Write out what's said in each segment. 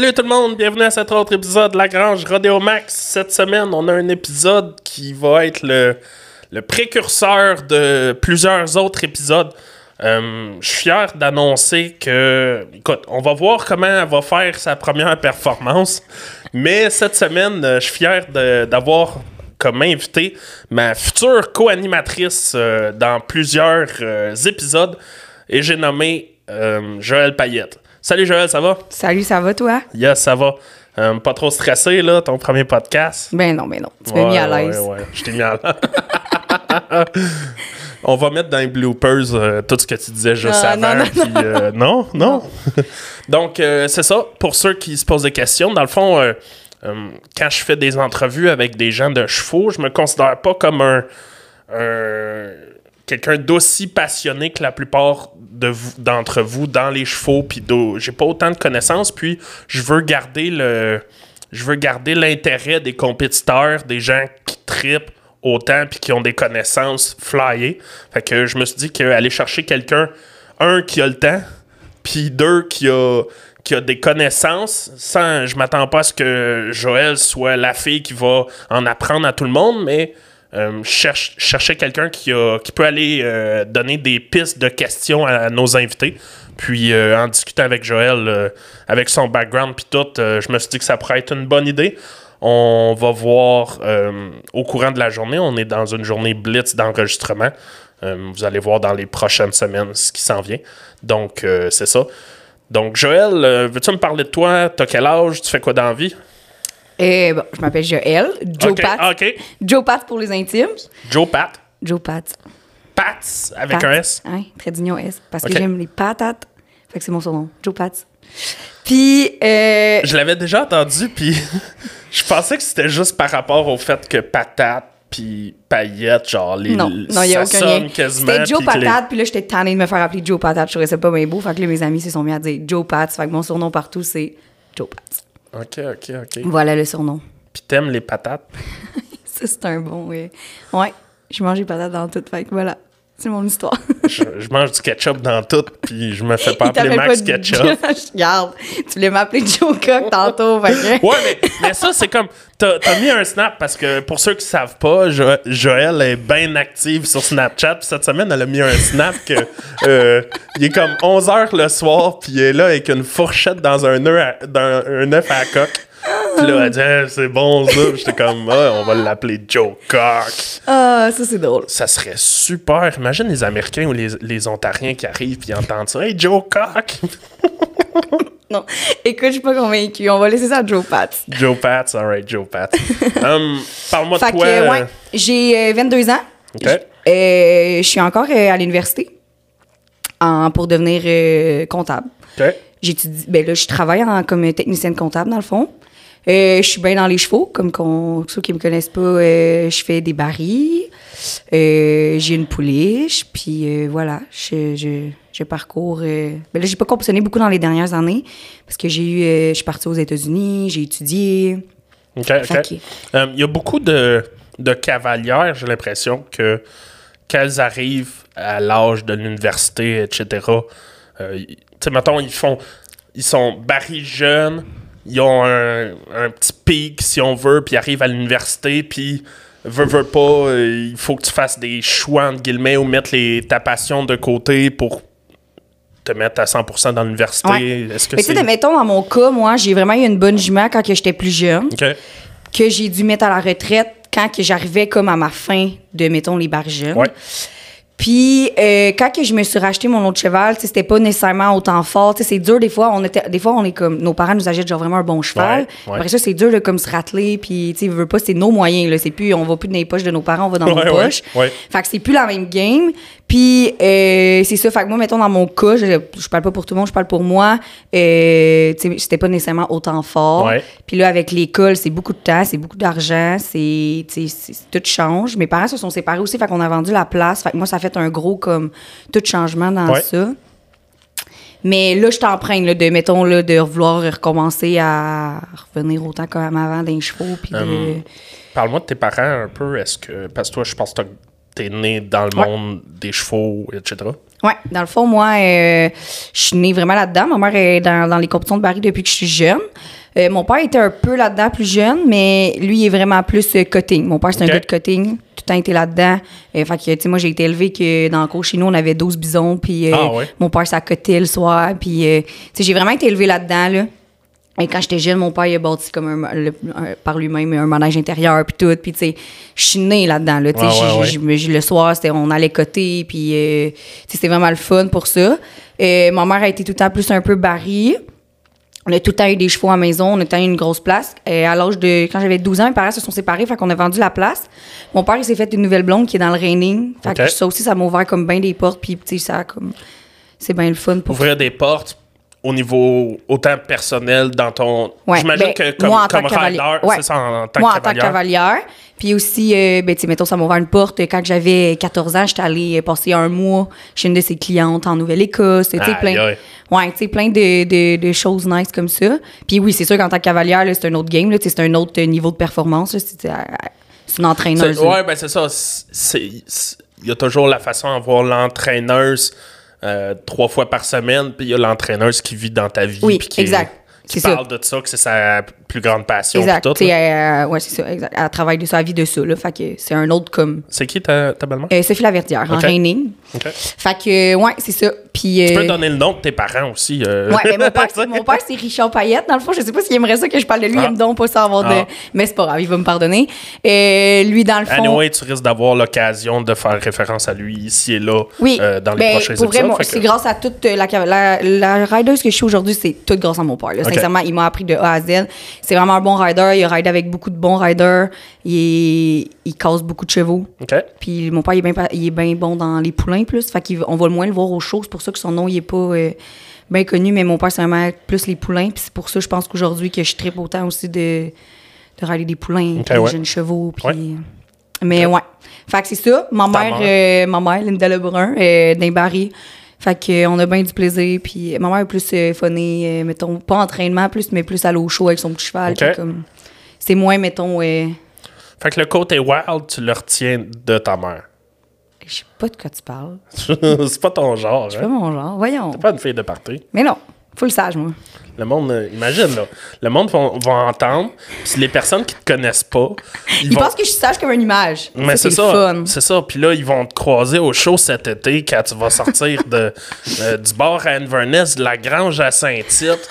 Salut tout le monde, bienvenue à cet autre épisode de La Grange Rodeo Max. Cette semaine, on a un épisode qui va être le, précurseur de plusieurs autres épisodes. Euh, je suis fier d'annoncer que, écoute, on va voir comment elle va faire sa première performance. Mais cette semaine, euh, je suis fier d'avoir comme invité ma future co-animatrice euh, dans plusieurs épisodes. Et j'ai nommé Joël Payette. Salut Joël, ça va? Salut, ça va toi? Yes, ça va. Euh, pas trop stressé, là, ton premier podcast? Ben non, ben non. Tu m'as mis à l'aise. Ouais, ouais, je t'ai mis à l'aise. On va mettre dans les bloopers euh, tout ce que tu disais juste Ah, avant. non, non, puis, euh, non, non. Donc, euh, c'est ça. Pour ceux qui se posent des questions, dans le fond, quand je fais des entrevues avec des gens de chevaux, je me considère pas comme un, un- quelqu'un d'aussi passionné que la plupart d'entre vous dans les chevaux. Puis j'ai pas autant de connaissances. Puis je veux garder le, je veux garder l'intérêt des compétiteurs, des gens qui tripent autant puis qui ont des connaissances flyées. Fait que je me suis dit qu'aller chercher quelqu'un, un qui a le temps, puis deux qui a qui a des connaissances sans je m'attends pas à ce que Joël soit la fille qui va en apprendre à tout le monde mais euh, cherche chercher quelqu'un qui qui peut aller euh, donner des pistes de questions à, nos invités puis euh, en discutant avec Joël avec son background puis tout je me suis dit que ça pourrait être une bonne idée on va voir au courant de la journée on est dans une journée blitz d'enregistrement vous allez voir dans les prochaines semaines ce qui s'en vient. Donc, c'est ça. Donc, Joël, veux-tu me parler de toi? T'as quel âge? Tu fais quoi dans la vie? Eh, bon, je m'appelle Joël. Joe Pat. OK. Joe Pat pour les intimes. Joe Pat. Joe Pat. Pats avec Pat. un S. Ouais, très d'union S. Parce que j'aime les patates. Fait que c'est mon surnom. Joe Pat. Puis, euh, Je l'avais déjà entendu, puis je pensais que c'était juste par rapport au fait que patate puis paillette, genre les. non, non, il n'y a aucun lien. C'était Joe Patate, puis là, j'étais tannée de me faire appeler Joe Patate. Je trouvais ça pas bien beau. Fait que là, mes amis se sont mis à dire Joe Pat. Fait que mon surnom partout, c'est Joe Pat. Ok, ok, ok. Voilà le surnom. Puis t'aimes les patates? Ça, c'est un bon, ouais. Ouais, je mange des patates dans tout. Fait que voilà, c'est mon histoire. je, je mange du ketchup dans tout, puis je me fais pas appeler Max pas Ketchup. Regarde, tu voulais m'appeler Joe Cock tantôt, que... Ouais, mais, mais ça, c'est comme. T'as as mis un snap parce que pour ceux qui savent pas, Jo- Joël est bien active sur Snapchat. Puis cette semaine, elle a mis un snap que. euh, il est comme 11h le soir, puis il est là avec une fourchette dans un œuf à, dans un œuf à la coque. Là, elle dit, Ah, c'est bon ça. Puis J'étais comme, Ah, on va l'appeler Joe Cock. Ah, ça, c'est drôle. Ça serait super. Imagine les Américains ou les, les Ontariens qui arrivent puis entendent ça. Hey, Joe Cock! Non, écoute, je suis pas convaincue. On va laisser ça à Joe Pat. Joe Pats, alright, Joe Pats. Hum, Parle-moi de toi. euh, euh, ouais, j'ai euh, 22 ans. OK. Euh, je suis encore euh, à l'université pour devenir euh, comptable. J'étudie, ben là, je travaille en- comme technicienne comptable, dans le fond. Euh, je suis bien dans les chevaux, comme qu'on, ceux qui me connaissent pas, euh, je fais des barils, euh, j'ai une pouliche, puis voilà, je, je, je parcours. Euh, ben là, j'ai pas compétitionné beaucoup dans les dernières années parce que j'ai eu, je suis partie aux États-Unis, j'ai étudié. OK, OK. Il y a beaucoup de, de cavalières, j'ai l'impression, que qu'elles arrivent à l'âge de l'université, etc. euh, tu sais, mettons, ils font. Ils sont barils jeunes, ils ont un, un petit pic, si on veut, puis ils arrivent à l'université, puis. Veux, veux pas, euh, il faut que tu fasses des choix, entre guillemets, ou mettre les, ta passion de côté pour te mettre à 100% dans l'université. Ouais. Est-ce que Mais tu sais, mettons, dans mon cas, moi, j'ai vraiment eu une bonne jument quand j'étais plus jeune, que j'ai dû mettre à la retraite quand j'arrivais comme à ma fin de, mettons, les barres jeunes. Ouais. Puis euh, quand que je me suis racheté mon autre cheval, c'était pas nécessairement autant fort. C'est dur des fois. On était, des fois, on est comme nos parents nous achètent genre vraiment un bon cheval. Ouais, ouais. Après ça, c'est dur de comme se rateler. Puis tu veut pas, c'est nos moyens là. C'est plus, on va plus dans les poches de nos parents, on va dans Ouais, nos poches. ouais. Fait que c'est plus la même game. Puis euh, c'est ça. Fait que moi, mettons dans mon cas, je, je parle pas pour tout le monde, je parle pour moi. Euh, c'était pas nécessairement autant fort. Ouais. Puis là, avec l'école, c'est beaucoup de temps, c'est beaucoup d'argent, c'est, tout change. Mes parents se sont séparés aussi, fait qu'on a vendu la place. Fait que moi, ça a fait un gros comme tout changement dans Ouais. ça. Mais là, je t'emprunte de, mettons, là, de vouloir recommencer à revenir autant comme avant d'un chevaux. Puis de- Hum, Parle-moi de tes parents un peu. Est-ce que. Parce que toi, je pense que t'es né dans le Ouais. monde des chevaux, etc. Ouais, dans le fond, moi, euh, je suis née vraiment là-dedans. Ma mère est dans, dans les compétitions de baril depuis que je suis jeune. Euh, mon père était un peu là-dedans plus jeune, mais lui il est vraiment plus euh, cutting. Mon père, c'est un gars de cutting. Tout le temps été là-dedans. Euh, fait que, tu sais, moi, j'ai été élevée que dans le cours chez nous, on avait 12 bisons. Puis Ah ouais? mon père, ça cotait le soir. Puis, tu sais, j'ai vraiment été élevée là-dedans, là. Et quand j'étais jeune, mon père, il a bâti comme un, le- un- par lui-même un manège intérieur, puis tout. Puis, tu sais, je suis née là-dedans, là. Tu sais, Ouais, ouais, j'ai- ouais. j'ai- j'ai- le soir, c'était, on allait côté, puis, euh, c'était vraiment le fun pour ça. Euh, ma mère a été tout le temps plus un peu barrée. On a tout le temps eu des chevaux à la maison, on a tout le temps eu une grosse place. Et à l'âge de. Quand j'avais 12 ans, mes parents se sont séparés, fait qu'on a vendu la place. Mon père, il s'est fait une nouvelle blonde qui est dans le reining. Fait que ça aussi, ça m'a ouvert comme bien des portes, puis, tu sais, ça comme. C'est bien le fun pour Ouvrir des portes au niveau autant personnel dans ton. Ouais, J'imagine ben, que comme, moi, en comme rider, ouais. c'est ça, en, en tant Moi, que en tant que cavalière. Puis aussi, euh, ben, tu mettons, ça m'a ouvert une porte. Quand j'avais 14 ans, j'étais allée passer un mois chez une de ses clientes en Nouvelle-Écosse. Aïe, plein, ouais, plein de, de, de choses nice comme ça. Puis oui, c'est sûr qu'en tant que cavalière, c'est un autre game. C'est un autre niveau de performance. C'est une entraîneuse. Ouais, ben c'est ça. Il y a toujours la façon d'avoir l'entraîneuse euh, trois fois par semaine, puis il y a l'entraîneuse qui vit dans ta vie. Oui, qui, exact. Qui ça. parle de ça, que c'est sa plus grande passion. Exact. tout, Tu là. euh, ouais, c'est ça. Exact. Elle travaille de sa vie de ça. Là, fait que c'est un autre comme. C'est qui ta, ta belle-mère? Euh, Sophie Laverdière, en Ok. reining. Ok. Fait que, ouais, c'est ça. Puis. Tu euh, peux donner le nom de tes parents aussi. euh. Ouais, mais mon père, c'est- mon père, c'est Richard Payette. Dans le fond, je sais pas s'il aimerait ça que je parle de lui. Ah. Il aime donc pas savoir de. Ah. Mais c'est pas grave, il va me pardonner. Euh, lui, dans le fond. Anyway, tu risques d'avoir l'occasion de faire référence à lui ici et là Oui, euh, dans les ben, prochains pour vrai, épisodes. que- c'est grâce à toute la, la, la rideuse que je suis aujourd'hui, c'est tout grâce à mon père. là. Sincèrement, il m'a appris de A à Z. C'est vraiment un bon rider. Il a ridé avec beaucoup de bons riders. Il, est- il casse beaucoup de chevaux. Puis mon père, il est bien il est bien bon dans les poulains plus. Fait qu'on va le moins le voir aux choses. C'est pour ça que son nom, il est pas euh, bien connu. Mais mon père, c'est vraiment plus les poulains. Puis c'est pour ça, je pense qu'aujourd'hui, que je tripe autant aussi de, de rider des poulains, Ok, puis des ouais. jeunes chevaux. Puis... Ouais. Mais ouais. Fait que c'est ça. Ma Ta mère, mère. euh, ma mère, Linda Lebrun, euh, d'un Barry. Fait que, euh, on a bien du plaisir. Puis ma mère est plus euh, phonée, euh, mettons, pas entraînement plus, mais plus aller au show avec son petit cheval. C'est moins, mettons, euh, Fait que le côté wild, tu le retiens de ta mère. je sais pas de quoi tu parles. c'est pas ton genre, C'est pas hein? mon genre. Voyons. T'es pas une fille de party. Mais non, full sage, moi. Le monde, euh, imagine, là. Le monde va, va entendre, puis les personnes qui te connaissent pas, ils Ils vont... pensent que je suis sage comme une image. Mais c'est ça, c'est ça. Puis là, ils vont te croiser au show cet été quand tu vas sortir de, euh, du bar à Inverness, de la grange à Saint-Tite.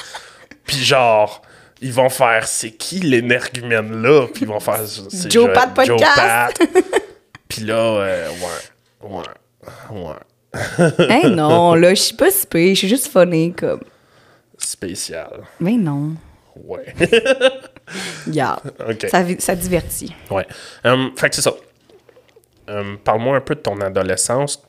Puis genre, ils vont faire c'est qui l'énergumène là? Puis ils vont faire c'est Joe Pat Podcast. Pat. Puis là, euh, ouais, ouais, ouais. Hein, non, là, je suis pas si je suis juste funny, comme. Spécial. Mais non. Ouais. Regarde. OK. Ça, ça divertit. Ouais. Hum, fait que c'est ça. Hum, Parle-moi un peu de ton adolescence.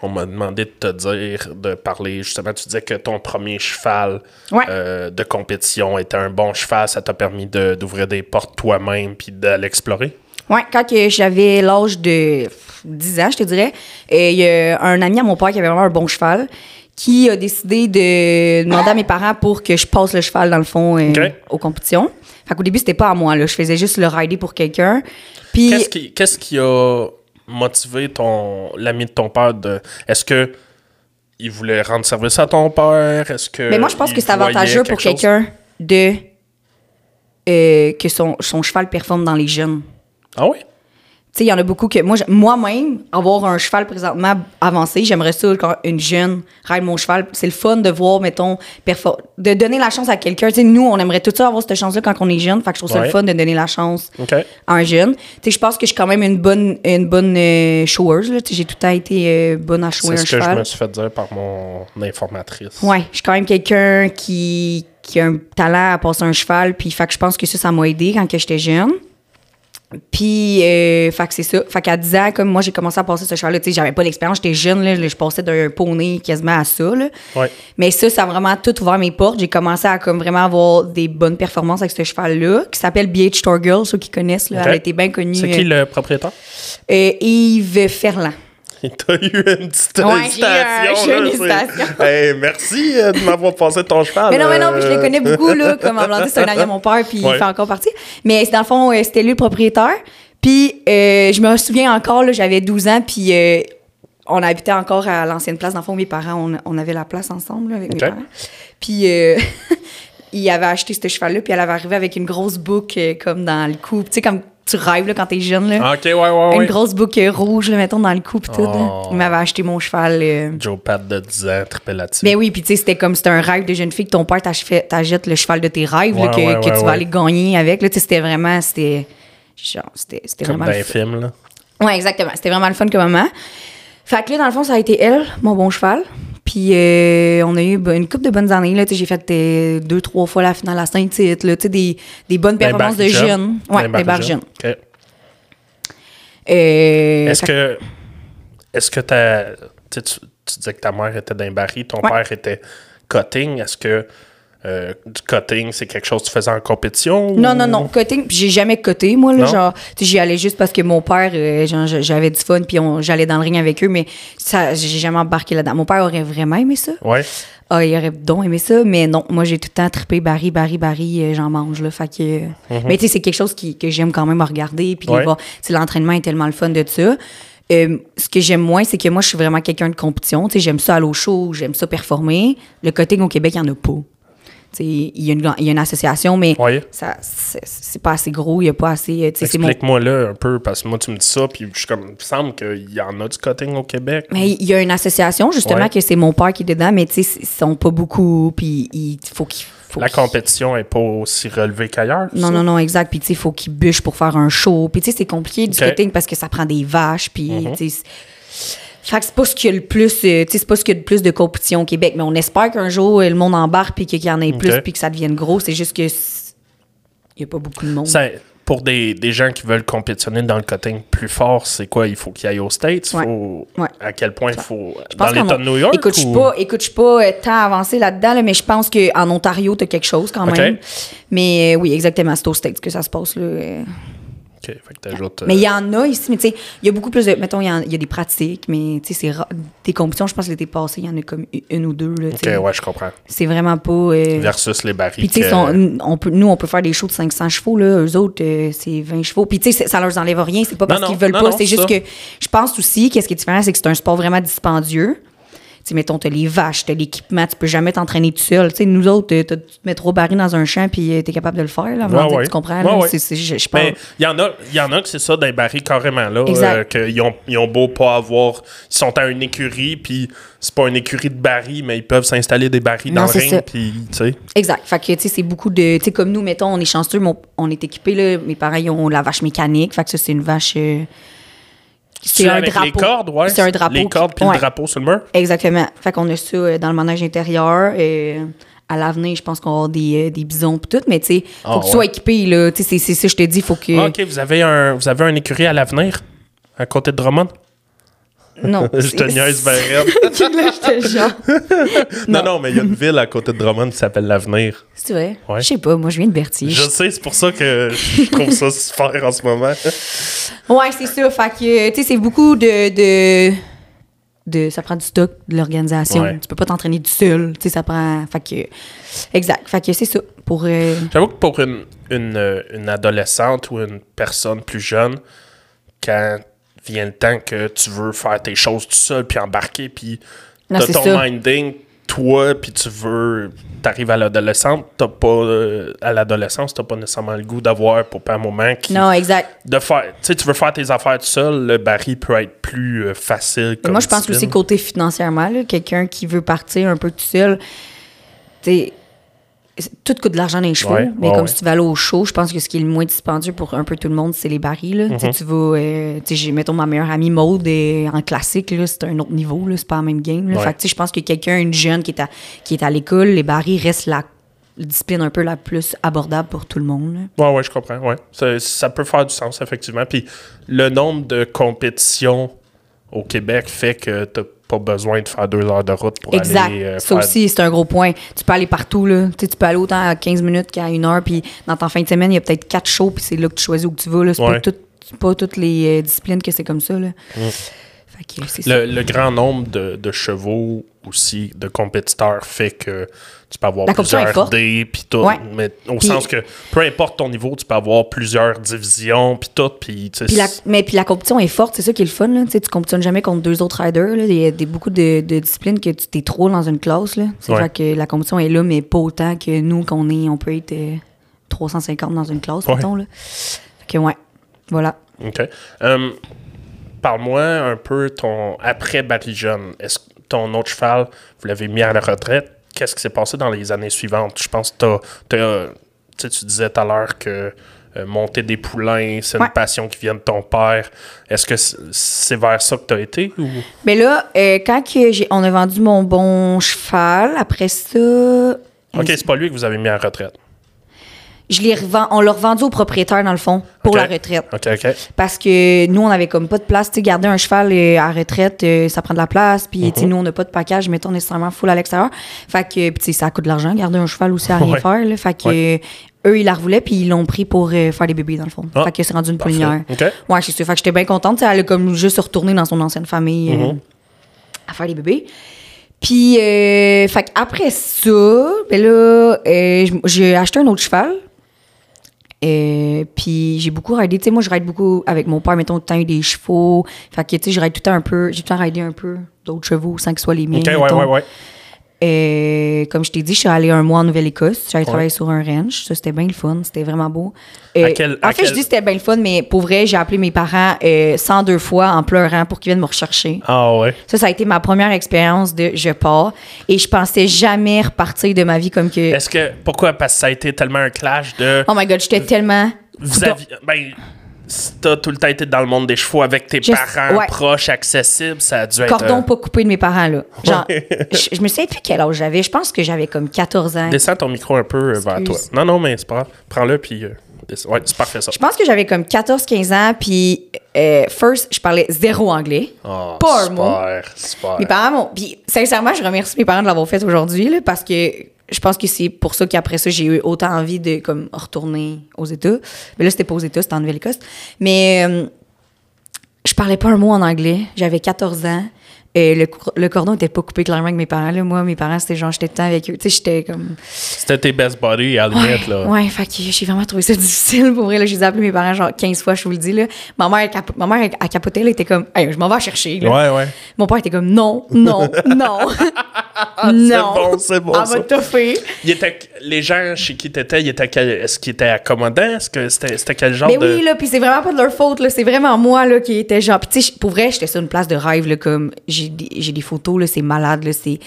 On m'a demandé de te dire, de parler. Justement, tu disais que ton premier cheval Ouais. euh, de compétition était un bon cheval. Ça t'a permis de- d'ouvrir des portes toi-même puis de l'explorer? Ouais, quand j'avais l'âge de 10 ans, je te dirais, il y a un ami à mon père qui avait vraiment un bon cheval qui a décidé de demander à mes parents pour que je passe le cheval, dans le fond, euh, aux compétitions. Fait qu'au début, c'était pas à moi, là. Je faisais juste le rider pour quelqu'un. Puis... Qu'est-ce qui, a motivé ton l'ami de ton père de. Est-ce que il voulait rendre service à ton père? Est-ce que. Mais moi, je pense que c'est avantageux pour quelque quelqu'un de. euh, que son, son cheval performe dans les jeunes. Ah oui? Tu sais, il y en a beaucoup que. Moi, moi-même, avoir un cheval présentement avancé, j'aimerais ça quand une jeune ride mon cheval. C'est le fun de voir, mettons, de donner la chance à quelqu'un. Tu sais, nous, on aimerait tout ça avoir cette chance-là quand on est jeune. Fait que je trouve ça le fun de donner la chance à un jeune. Tu sais, je pense que je suis quand même une bonne, une bonne euh, showeuse. J'ai tout temps été euh, bonne à shower C'est un ce que cheval. je me suis fait dire par mon informatrice. Ouais, je suis quand même quelqu'un qui, qui a un talent à passer un cheval, puis fait que je pense que ça, ça m'a aidé quand que j'étais jeune. Puis, euh, fait que c'est ça. Fait qu'à 10 ans, comme moi, j'ai commencé à passer ce cheval-là, tu sais, j'avais pas l'expérience, j'étais jeune, là, je passais d'un poney quasiment à ça, là. Ouais. Mais ça, ça a vraiment tout ouvert mes portes. J'ai commencé à comme vraiment avoir des bonnes performances avec ce cheval-là, qui s'appelle BH Torgirl, ceux qui connaissent, là. Elle a été bien connue. C'est qui le propriétaire? Euh, Yves Ferland. T'as eu une petite Ouais, hésitation. j'ai eu une hésitation. Hey, merci euh, de m'avoir passé ton cheval. Mais non, mais non, puis je euh, les connais beaucoup, là. Comme en blanc, c'est un ami à mon père, puis Ouais. il fait encore partie. Mais dans le fond, euh, c'était lui le propriétaire. Puis, euh, je me souviens encore, là, j'avais 12 ans, puis euh, on habitait encore à l'ancienne place. Dans le fond, mes parents, on, on avait la place ensemble là, avec Ok. mes parents. Puis, euh, il avait acheté ce cheval-là, puis elle avait arrivé avec une grosse boucle euh, comme dans le cou. Tu sais, comme tu rêves là, quand t'es jeune, là. Ah, ok, ouais, ouais, Une ouais. grosse boucle rouge, là, mettons, dans le cou, puis tout. Oh. Il m'avait acheté mon cheval. euh, Joe Pat de 10 ans, trippait là-dessus. ben oui, puis tu sais, c'était comme c'était un rêve de jeune fille que ton père t'ach- t'achète le cheval de tes rêves, là, que, tu vas aller gagner avec. Là, tu sais, c'était vraiment, c'était, genre, c'était, Comme vraiment le fun. films, là. Ouais, exactement. C'était vraiment le fun comme moment. Fait que là, dans le fond, ça a été elle, mon bon cheval. Puis euh, on a eu une couple de bonnes années. Là, j'ai fait euh, deux, trois fois la finale à Saint-Tite. là, tu sais, Des, des bonnes performances de jeunes. Ouais, des barres jeunes. OK. Euh, Est-ce que. Est-ce que ta, tu, tu disais que ta mère était d'un baril, ton Ouais. père était cutting. Est-ce que euh, du cutting, c'est quelque chose que tu faisais en compétition? Non, ou- non, non. Cutting, j'ai jamais coté, moi, là. Non? Genre, j'y allais juste parce que mon père, euh, j'avais du fun, puis j'allais dans le ring avec eux, mais ça, j'ai jamais embarqué là-dedans. Mon père aurait vraiment aimé ça. Ouais. Ah, il aurait donc aimé ça, mais non, moi, j'ai tout le temps trippé Barry, Barry, Barry, euh, j'en mange, là. Fait que. euh, Mais tu sais, c'est quelque chose qui, que j'aime quand même à regarder, puis. Ouais. l'entraînement est tellement le fun de ça. Euh, ce que j'aime moins, c'est que moi, je suis vraiment quelqu'un de compétition. Tu sais, j'aime ça aller au show, j'aime ça performer. Le cutting au Québec, il n'y en a pas. Il y, a une- il y a une association, mais ça c'est pas assez gros, il n'y a pas assez. mon- Explique-moi là un peu, parce que moi, tu me dis ça, puis je suis comme, il me semble qu'il y en a du cutting au Québec. Mais il y a une association, justement, que c'est mon père qui est dedans, mais tu sais, ils sont pas beaucoup, puis il faut qu'il. faut La compétition est pas aussi relevée qu'ailleurs. Non, ça? non, non, exact. Puis, tu sais, il faut qu'il bûche pour faire un show. Puis, tu sais, c'est compliqué du Ok. cutting parce que ça prend des vaches. Puis, Mhm. tu sais. Fait que c'est pas ce qu'il y a le plus, euh, tu sais, c'est pas ce qu'il y a le plus de compétition au Québec. Mais on espère qu'un jour, euh, le monde embarque puis qu'il y en ait plus puis que ça devienne gros. C'est juste que. Il y a pas beaucoup de monde. Ça- pour des, des gens qui veulent compétitionner dans le cutting plus fort, c'est quoi? Il faut qu'ils aillent aux States? Ouais. Faut, Ouais. À quel point il faut... Je Dans l'État de New York? Écoute, ou- pas, écoute, je suis pas euh, tant avancé là-dedans, là, mais je pense qu'en Ontario, tu as quelque chose quand même. Mais euh, oui, exactement, c'est aux States que ça se passe. Là. Euh. Fait que euh, Mais il y en a ici, mais tu sais, il y a beaucoup plus de. Mettons, il y, a des pratiques, mais tu sais, c'est ra- des compétitions, je pense que l'été passé, il y en a comme une ou deux. Là, OK, ouais, je comprends. C'est vraiment pas. euh, Versus les barils. Puis, tu sais, que- on peut, nous, on peut faire des shows de 500 chevaux, là. Eux autres, euh, c'est 20 chevaux. Puis, tu sais, ça leur enlève rien. C'est pas parce qu'ils veulent non, pas. C'est juste ça. que je pense aussi, qu'est-ce qui est différent, c'est que c'est un sport vraiment dispendieux. Tu sais, mettons, t'as les vaches, t'as l'équipement, tu peux jamais t'entraîner tout seul. Tu sais, nous autres, t'as- tu te mets trois barils dans un champ, puis euh, t'es capable de le faire, là. Ouais, ouais. Tu comprends? Ouais, je, Mais il y en a, y en a que c'est ça, des barils carrément là. Euh, qu'ils ont, ils ont beau pas avoir. Ils sont à une écurie, puis c'est pas une écurie de barils, mais ils peuvent s'installer des barils dans le ring, puis tu sais. Exact. Fait que, tu sais, c'est beaucoup de. Tu sais, comme nous, mettons, on est chanceux, mon- on est équipés, là. Mes parents, ils ont la vache mécanique. Fait que ça, c'est une vache. euh, C'est avec les cordes, ouais. C'est un drapeau. Les cordes, puis ouais, le drapeau sur le mur. Exactement. Fait qu'on a ça euh, dans le manège intérieur. euh, à l'avenir, je pense qu'on va avoir des, euh, des bisons pis tout, mais tu sais, faut Ah, que tu ouais. sois équipé, là. Tu sais, c'est ça, je te dis, faut que. Ah, OK, vous avez un, vous avez un écurie à l'avenir, à côté de Drummond? Non. Je te niaise ben jure. Non, non, mais il y a une ville à côté de Drummond qui s'appelle l'Avenir. C'est vrai? Ouais. Je sais pas, moi, je viens de Berthier. Je sais, c'est pour ça que je trouve ça super en ce moment. Ouais, c'est ça. Fait que, tu sais, c'est beaucoup de, de, de- Ça prend du stock, de l'organisation. Ouais. Tu peux pas t'entraîner tout seul. Tu sais, ça prend. Fait que. Exact. Fait que c'est ça. Pour. euh, J'avoue que pour une, une, une adolescente ou une personne plus jeune, quand vient le temps que tu veux faire tes choses tout seul, puis embarquer, puis t'as ton ça. minding, toi, puis tu veux... T'arrives à l'adolescente, t'as pas... euh, à l'adolescence, t'as pas nécessairement le goût d'avoir, pour pas un moment, qui... Non, exact. De faire... Tu sais, tu veux faire tes affaires tout seul, le baril peut être plus euh, facile comme moi, je pense aussi côté financièrement, quelqu'un qui veut partir un peu tout seul, tu tout coûte de l'argent dans les chevaux, Ouais, mais ouais, comme ouais. si tu vas aller au show, je pense que ce qui est le moins dispendieux pour un peu tout le monde, c'est les barils. Là. Tu Tu vas, euh, tu j'ai- mettons ma meilleure amie Maude est en classique, c'est un autre niveau, c'est pas la même game. Là. Fait que, tu je pense que quelqu'un, une jeune qui est à, qui est à l'école, les barils restent la discipline un peu la plus abordable pour tout le monde. là. Ouais, je comprends. Ouais. Ça, ça peut faire du sens, effectivement. Puis le nombre de compétitions au Québec fait que t'as pas besoin de faire deux heures de route pour Exact. aller euh, ça aussi, c'est un gros point. Tu peux aller partout, là. Tu sais, tu peux aller autant à 15 minutes qu'à une heure, puis dans ta fin de semaine, il y a peut-être quatre shows, puis c'est là que tu choisis où que tu vas. C'est Ouais. pas, tout- pas toutes les euh, disciplines que c'est comme ça, là. Fait que c'est ça. Le, le grand nombre de, de chevaux aussi, de compétiteurs, fait que tu peux avoir La est plusieurs dés, puis tout. Ouais. Mais au sens que peu importe ton niveau, tu peux avoir plusieurs divisions, puis tout. Puis, tu sais, Puis la, mais puis la compétition est forte, c'est ça qui est le fun. Là. Tu compétitionnes jamais contre deux autres riders. là. Il y a des, beaucoup de, de disciplines que tu t'es trop dans une classe. Là. C'est Ouais. fait que la compétition est là, mais pas autant que nous, qu'on est, on peut être euh, 350 dans une classe, Ouais. mettons. Là. Fait que ouais, voilà. OK. Hum, Parle-moi un peu ton après Barry-Jeune. Est-ce que ton autre cheval, vous l'avez mis à la retraite? Qu'est-ce qui s'est passé dans les années suivantes? Je pense que tu sais, tu disais tout à l'heure que euh, monter des poulains, c'est Ouais. une passion qui vient de ton père. Est-ce que c'est- vers ça que tu as été? Ou... Mais là, euh, quand on a vendu mon bon cheval, après ça, OK, c'est pas lui que vous avez mis la retraite. Je l'ai revend- on l'a revendu au propriétaire, dans le fond, pour la retraite. OK, OK. Parce que nous, on avait comme pas de place. Tu sais, garder un cheval euh, à retraite, euh, ça prend de la place. Puis, Mhm. tu sais, nous, on n'a pas de package, mettons, nécessairement full à l'extérieur. Fait que, tu sais, ça coûte de l'argent, garder un cheval aussi à rien Ouais. faire. Là. Fait que, Ouais. euh, eux, ils la revoulaient, puis ils l'ont pris pour euh, faire des bébés, dans le fond. Ah, fait que c'est rendu une poulinière. OK. Ouais, c'est ça. Fait que j'étais bien contente. Tu sais, Elle a comme juste retourné dans son ancienne famille Mhm. à faire des bébés. Puis, euh, fait après ça, ben là, euh, j'ai acheté un autre cheval. Euh, puis j'ai beaucoup ridé. Tu sais, moi, je ride beaucoup avec mon père, mettons, tout le temps des chevaux. Fait que, tu sais, je ride tout le temps un peu. J'ai tout le temps ridé un peu d'autres chevaux sans que ce soit les miens. OK, ouais, ouais, ouais. Euh, comme je t'ai dit, je suis allée un mois en Nouvelle-Écosse. J'allais Ouais. travailler sur un ranch. Ça, c'était bien le fun. C'était vraiment beau. Euh, quel- en fait, quel- je dis que c'était bien le fun, mais pour vrai, j'ai appelé mes parents euh, 102 fois en pleurant pour qu'ils viennent me rechercher. Ah ouais. Ça, ça a été ma première expérience de je pars. Et je pensais jamais repartir de ma vie comme que. Est-ce que. Pourquoi? Parce que ça a été tellement un clash de. Oh my god, j'étais tellement. Vous aviez. Ben, si t'as tout le temps été dans le monde des chevaux avec tes parents ouais. proches, accessibles, ça a dû être. Cordon euh, pas coupé de mes parents, là. Genre, je, je me souviens plus quel âge j'avais. Je pense que j'avais comme 14 ans. Descends ton micro un peu vers toi. Non, non, mais c'est pas grave. Prends-le, puis. euh, ouais, c'est parfait ça. Je pense que j'avais comme 14-15 ans, puis euh, first, je parlais zéro anglais. Oh, pas un mot. Super. Mes parents m'ont. Puis, sincèrement, je remercie mes parents de l'avoir fait aujourd'hui, là, parce que je pense que c'est pour ça qu'après ça, j'ai eu autant envie de comme retourner aux États. Mais là, c'était pas aux États, c'était en Nouvelle-Écosse. Mais euh, je parlais pas un mot en anglais. J'avais 14 ans. Et le, le cordon était pas coupé clairement avec mes parents. Là. Moi, mes parents, c'était genre, j'étais tout le temps avec eux. Tu sais, j'étais comme. C'était tes best buddies à la Ouais, là. ouais, fait que j'ai vraiment trouvé ça difficile pour vrai. Là, je les ai appelés mes parents genre 15 fois, je vous le dis. Là. Ma mère, elle, ma mère, elle, elle capotait, elle était comme, Hey, je m'en vais chercher. là. Ouais, ouais. Mon père était comme, non, non, non. C'est non. bon, c'est bon. Elle ça. va toffer. Il était, les gens chez qui t'étais, est-ce qu'ils étaient accommodants? Est-ce que c'était, c'était quel genre Mais de. oui, là, puis c'est vraiment pas de leur faute, là. C'est vraiment moi, là, qui était genre. Puis, tu sais, pour vrai, j'étais sur une place de rêve, là, comme. J'ai j'ai des photos, là, c'est malade, là. C'est.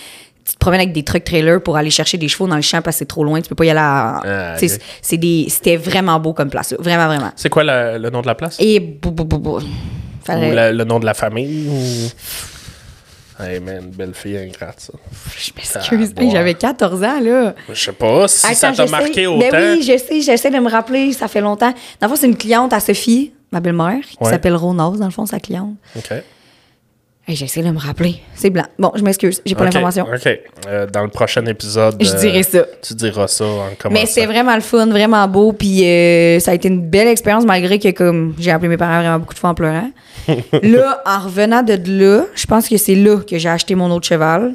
Tu te promènes avec des trucks trailers pour aller chercher des chevaux dans le champ parce que c'est trop loin, tu peux pas y aller à. Ah, c'est des. C'était vraiment beau comme place, là. Vraiment, vraiment. C'est quoi la- le nom de la place? Et. bou, bou. Fallait- Ou la- le nom de la famille? Ou... Hey man, belle fille ingrate, ça. Je m'excuse. Ah, ouais. J'avais 14 ans, là. Je sais pas si ça t'a marqué Ben autant. oui, je sais, j'essaie de me rappeler, ça fait longtemps. Dans le fond, c'est une cliente à Sophie, ma belle-mère, qui Ouais. s'appelle Rose, dans le fond, sa cliente. OK. Hey, j'essaie de me rappeler. C'est blanc. Bon, je m'excuse, j'ai pas Ok, l'information. OK. Euh, dans le prochain épisode. Je euh, dirais ça. Tu diras ça en commençant. Mais c'était vraiment le fun, vraiment beau, puis euh, ça a été une belle expérience malgré que comme j'ai appelé mes parents vraiment beaucoup de fois en pleurant. là, en revenant de là, je pense que c'est là que j'ai acheté mon autre cheval.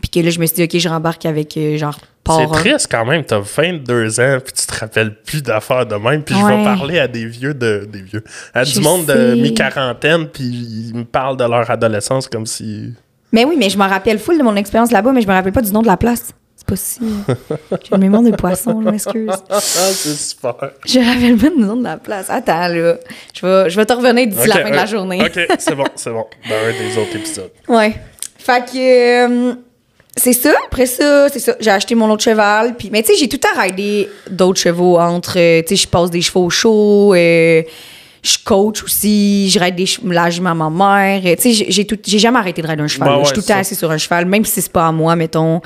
Puis que là, je me suis dit, OK, je rembarque avec euh, genre C'est triste quand même, t'as 22 ans puis tu te rappelles plus d'affaires de même puis je vais parler à des vieux de des vieux à du monde de mi-quarantaine puis ils me parlent de leur adolescence comme si Mais oui, mais je me rappelle full de mon expérience là-bas, mais je me rappelle pas du nom de la place. C'est pas si. J'ai une mémoire de poisson, je m'excuse. ah c'est super. Je me rappelle pas du nom de la place. Attends, là. Je vais, je vais te revenir d'ici la Ok, fin de la ouais. journée. OK, c'est bon, c'est bon. Dans un des autres épisodes. Ouais. Fait que. euh, c'est ça? Après ça, c'est ça. J'ai acheté mon autre cheval. Puis, mais tu sais, j'ai tout le temps ridé d'autres chevaux entre. euh, tu sais, je passe des chevaux chauds. euh, je coach aussi. Je ride des chevaux. Là, j'ai ma mère. euh, Tu sais, j'ai- tout- j'ai jamais arrêté de rider un cheval. Ouais, je suis tout le temps assis sur un cheval, même si c'est pas à moi, mettons.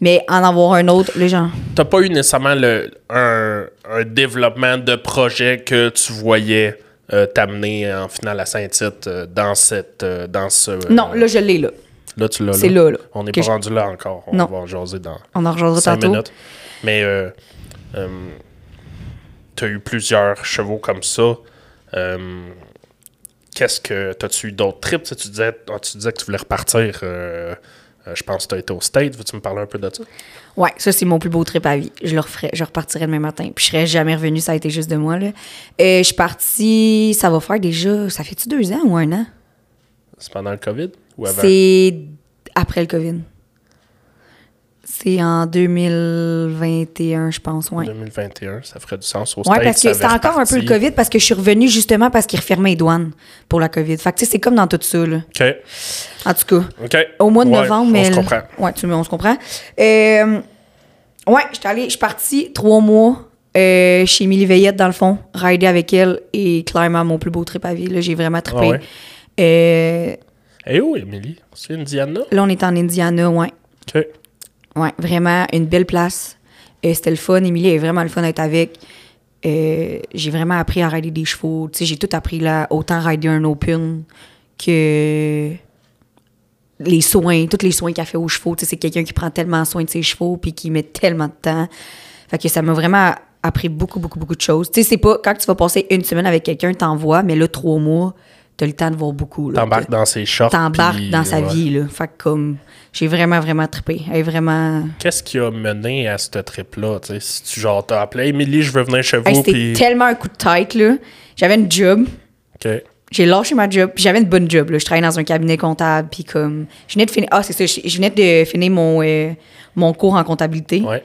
Mais en avoir un autre, les gens. T'as pas eu nécessairement le, un, un développement de projet que tu voyais euh, t'amener en finale à Saint-Tite euh, dans cette euh, dans ce euh, Non, là, je l'ai, là. Là tu l'as c'est là, là, on n'est pas je- rendu là encore on Non. va en jaser dans On en cinq tantôt. minutes mais euh, euh, t'as eu plusieurs chevaux comme ça Euh, qu'est-ce que. T'as-tu eu d'autres trips? Tu sais, tu disais, ah, tu disais que tu voulais repartir. euh, je pense que tu as été au State. Veux-tu me parler un peu de ça? Ouais, ça, c'est mon plus beau trip à vie. Je le referais, je repartirais demain matin. Puis je serais jamais revenue, ça a été juste de moi, là. Je suis partie, ça va faire déjà, ça fait-tu deux ans ou un an? C'est pendant le COVID ou avant? C'est après le COVID. C'est en 2021, je pense, ouais. 2021, ça ferait du sens au States, parce que c'était avait encore un peu le. COVID parce que je suis revenue justement parce qu'ils refermaient les douanes pour la COVID. Fait que tu sais, c'est comme dans tout ça, là. OK. En tout cas. OK. Au mois de Ouais, novembre, on mais. se comprend. Ouais, tu, on se comprend. Euh, ouais, j'étais allée, je suis partie trois mois euh, chez Émilie Veillette, dans le fond, rider avec elle et clairement mon plus beau trip à vie. là. J'ai vraiment trippé. Ah ouais? Euh, Et où, Emily? C'est Indiana? là, on est en Indiana, ouais. OK. Ouais, vraiment une belle place. Euh, C'était le fun. Émilie est vraiment le fun d'être avec. Euh, j'ai vraiment appris à rider des chevaux. Tu sais, j'ai tout appris là, autant rider un open que les soins, tous les soins qu'elle fait aux chevaux. Tu sais, c'est quelqu'un qui prend tellement soin de ses chevaux puis qui met tellement de temps. Fait que ça m'a vraiment appris beaucoup, beaucoup, beaucoup de choses. Tu sais, c'est pas quand tu vas passer une semaine avec quelqu'un, t'en vois, mais là, trois mois, t'as le temps de voir beaucoup. T'embarques dans ses shorts. T'embarques puis- dans sa ouais. vie, là. Fait que comme, j'ai vraiment, vraiment trippé. Elle est vraiment... Qu'est-ce qui a mené à ce trip-là? tu sais? Si tu genre t'as appelé Emily, je veux venir chez Hey, vous, C'était puis. tellement un coup de tête, là. J'avais une job. OK. J'ai lâché ma job. puis J'avais une bonne job, là. Je travaillais dans un cabinet comptable. Puis comme... Je venais de finir... Ah, c'est ça. Je, je venais de finir mon, euh, mon cours en comptabilité. Ouais.